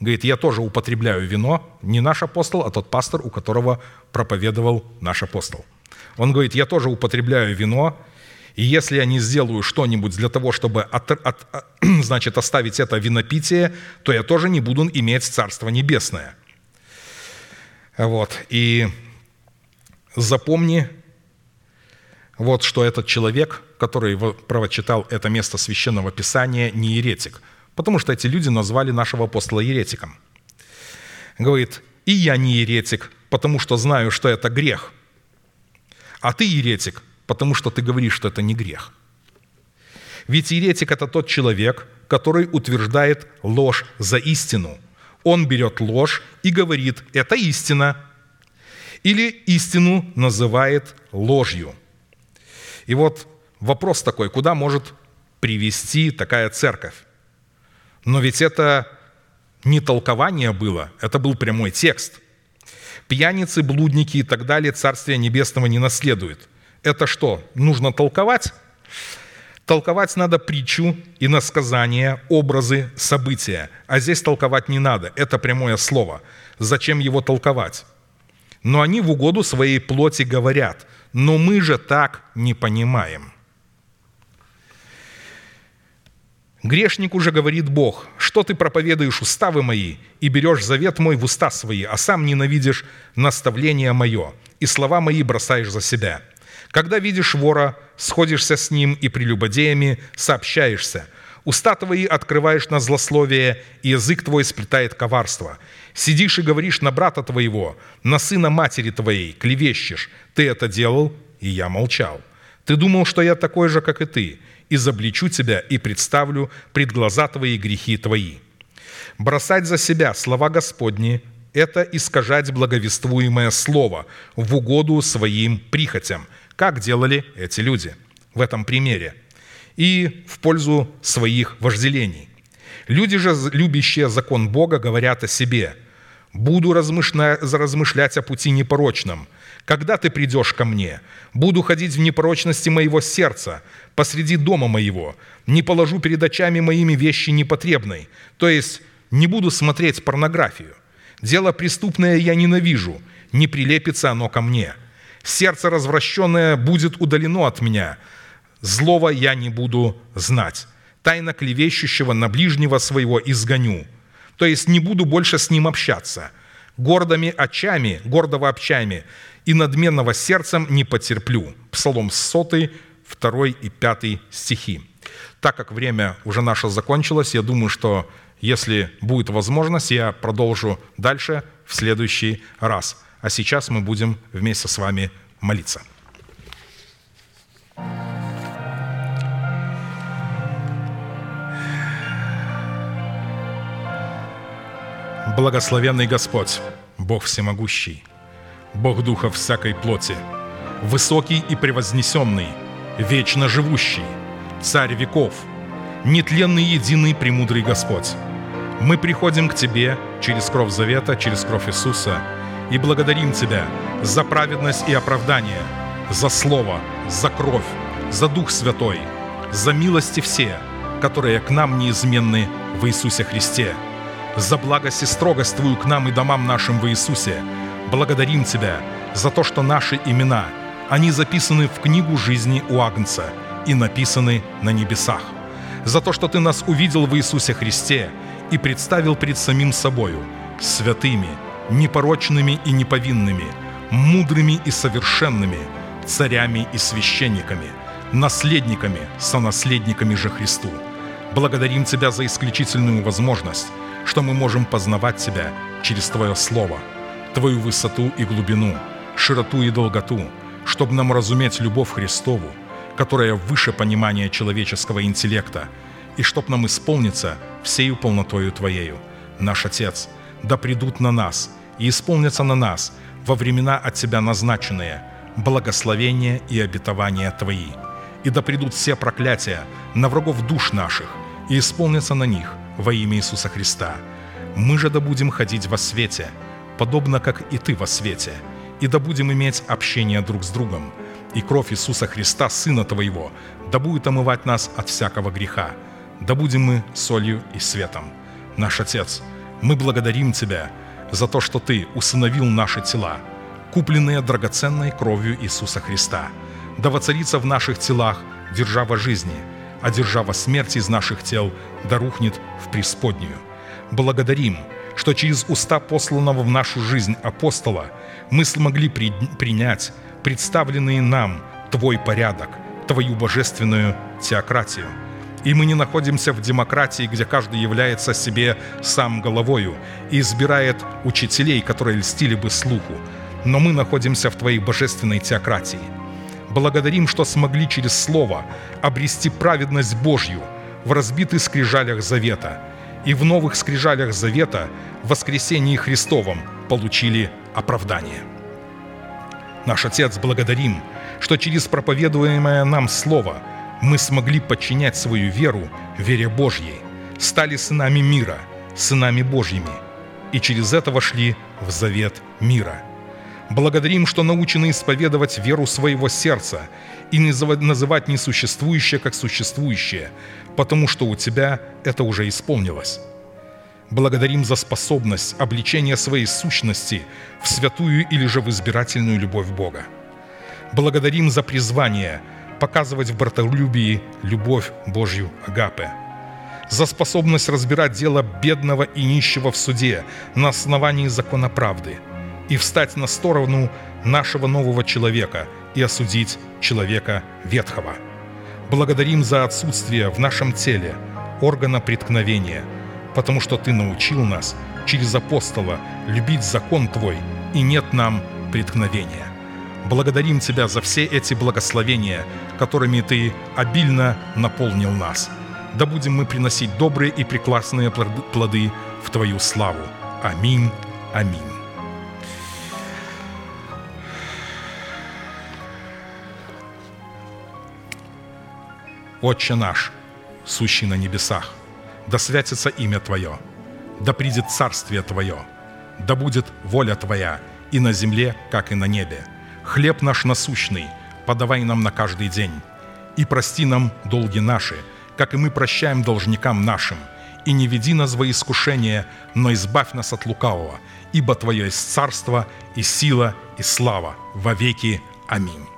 говорит, я тоже употребляю вино, не наш апостол, а тот пастор, у которого проповедовал наш апостол. Он говорит, я тоже употребляю вино, и если я не сделаю что-нибудь для того, чтобы от, от, <clears throat> значит, оставить это винопитие, то я тоже не буду иметь Царство Небесное. Вот. И запомни, вот что этот человек, который прочитал это место священного писания, не еретик, потому что эти люди назвали нашего апостола еретиком. Говорит, и я не еретик, потому что знаю, что это грех. А ты еретик, потому что ты говоришь, что это не грех. Ведь еретик – это тот человек, который утверждает ложь за истину. Он берет ложь и говорит «это истина», или истину называет ложью. И вот вопрос такой, куда может привести такая церковь? Но ведь это не толкование было, это был прямой текст. Пьяницы, блудники и так далее Царствия Небесного не наследуют – это что? Нужно толковать? Толковать надо притчу, и насказания, образы, события. А здесь толковать не надо. Это прямое слово. Зачем его толковать? Но они в угоду своей плоти говорят, но мы же так не понимаем. Грешник уже говорит Бог, что ты проповедуешь уставы мои и берешь завет мой в уста свои, а сам ненавидишь наставление мое, и слова мои бросаешь за себя – когда видишь вора, сходишься с ним и прелюбодеями сообщаешься. Уста твои открываешь на злословие, и язык твой сплетает коварство. Сидишь и говоришь на брата твоего, на сына матери твоей, клевещешь. Ты это делал, и я молчал. Ты думал, что я такой же, как и ты, изобличу тебя и представлю пред глаза твои грехи твои. Бросать за себя слова Господни – это искажать благовествуемое слово в угоду своим прихотям – как делали эти люди в этом примере, и в пользу своих вожделений. Люди же, любящие закон Бога, говорят о себе, «Буду размышлять о пути непорочном, когда ты придешь ко мне, буду ходить в непорочности моего сердца, посреди дома моего, не положу перед очами моими вещи непотребной, то есть не буду смотреть порнографию. Дело преступное я ненавижу, не прилепится оно ко мне» сердце развращенное будет удалено от меня, злого я не буду знать, тайно клевещущего на ближнего своего изгоню, то есть не буду больше с ним общаться, гордыми очами, гордого общами и надменного сердцем не потерплю». Псалом 100, 2 и 5 стихи. Так как время уже наше закончилось, я думаю, что если будет возможность, я продолжу дальше в следующий раз. А сейчас мы будем вместе с вами молиться. Благословенный Господь, Бог всемогущий, Бог духа всякой плоти, высокий и превознесенный, вечно живущий – Царь веков, нетленный единый премудрый Господь. Мы приходим к Тебе через кровь Завета, через кровь Иисуса и благодарим Тебя за праведность и оправдание, за Слово, за кровь, за Дух Святой, за милости все, которые к нам неизменны в Иисусе Христе, за благость и строгость Твою к нам и домам нашим в Иисусе. Благодарим Тебя за то, что наши имена, они записаны в книгу жизни у Агнца и написаны на небесах. За то, что Ты нас увидел в Иисусе Христе и представил пред самим собою, святыми, непорочными и неповинными, мудрыми и совершенными, царями и священниками, наследниками, сонаследниками же Христу. Благодарим Тебя за исключительную возможность, что мы можем познавать Тебя через Твое Слово, Твою высоту и глубину, широту и долготу, чтобы нам разуметь любовь Христову, которая выше понимания человеческого интеллекта, и чтоб нам исполниться всею полнотою Твоею. Наш Отец, да придут на нас и исполнятся на нас во времена от Тебя назначенные благословения и обетования Твои. И да придут все проклятия на врагов душ наших и исполнятся на них во имя Иисуса Христа. Мы же да будем ходить во свете, подобно как и Ты во свете, и да будем иметь общение друг с другом, и кровь Иисуса Христа, Сына Твоего, да будет омывать нас от всякого греха, да будем мы солью и светом. Наш Отец, мы благодарим Тебя за то, что Ты усыновил наши тела, купленные драгоценной кровью Иисуса Христа. Да воцарится в наших телах держава жизни, а держава смерти из наших тел да рухнет в преисподнюю. Благодарим, что через уста посланного в нашу жизнь апостола мы смогли при- принять представленный нам Твой порядок, Твою божественную теократию – и мы не находимся в демократии, где каждый является себе сам головою и избирает учителей, которые льстили бы слуху. Но мы находимся в Твоей божественной теократии. Благодарим, что смогли через Слово обрести праведность Божью в разбитых скрижалях Завета. И в новых скрижалях Завета в воскресении Христовом получили оправдание. Наш Отец, благодарим, что через проповедуемое нам Слово – мы смогли подчинять свою веру вере Божьей, стали сынами мира, сынами Божьими, и через это вошли в завет мира. Благодарим, что научены исповедовать веру своего сердца и называть несуществующее как существующее, потому что у Тебя это уже исполнилось. Благодарим за способность обличения своей сущности в святую или же в избирательную любовь Бога. Благодарим за призвание – показывать в братолюбии любовь Божью Агапе, за способность разбирать дело бедного и нищего в суде на основании закона правды и встать на сторону нашего нового человека и осудить человека ветхого. Благодарим за отсутствие в нашем теле органа преткновения, потому что Ты научил нас через апостола любить закон Твой, и нет нам преткновения. Благодарим Тебя за все эти благословения, которыми Ты обильно наполнил нас. Да будем мы приносить добрые и прекрасные плоды в Твою славу. Аминь. Аминь. Отче наш, сущий на небесах, да святится имя Твое, да придет царствие Твое, да будет воля Твоя и на земле, как и на небе. Хлеб наш насущный – подавай нам на каждый день. И прости нам долги наши, как и мы прощаем должникам нашим. И не веди нас во искушение, но избавь нас от лукавого, ибо Твое есть царство и сила и слава во веки. Аминь.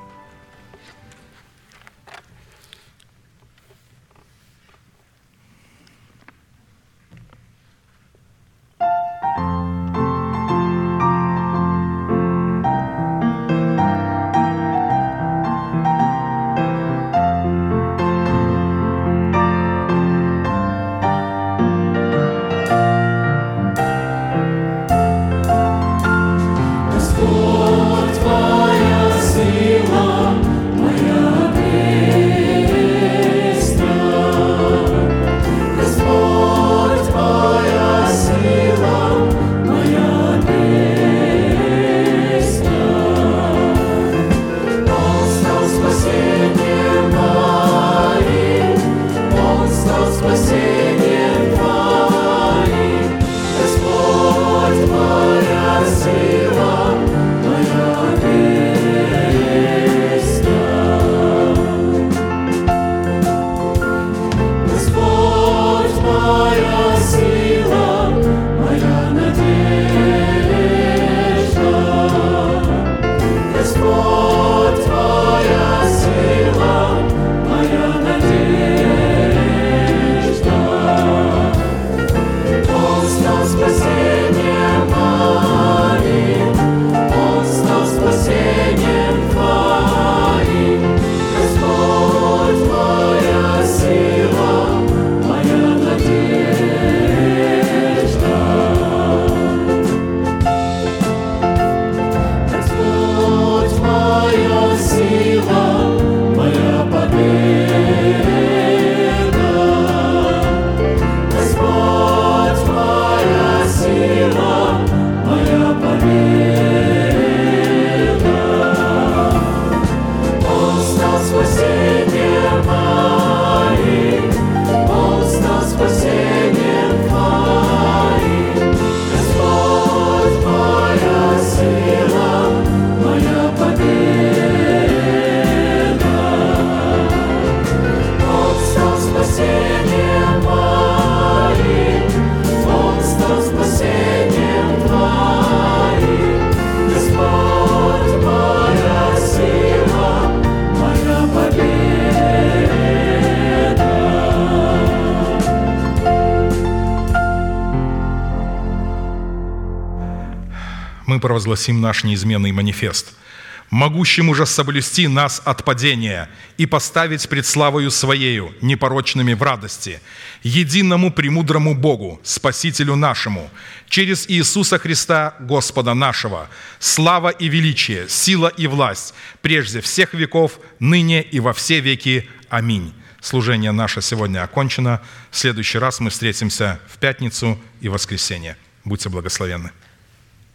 Провозгласим наш неизменный манифест – могущим уже соблюсти нас от падения и поставить пред славою Своею, непорочными в радости, единому премудрому Богу, Спасителю нашему, через Иисуса Христа, Господа нашего, слава и величие, сила и власть, прежде всех веков, ныне и во все веки. Аминь. Служение наше сегодня окончено. В следующий раз мы встретимся в пятницу и воскресенье. Будьте благословенны.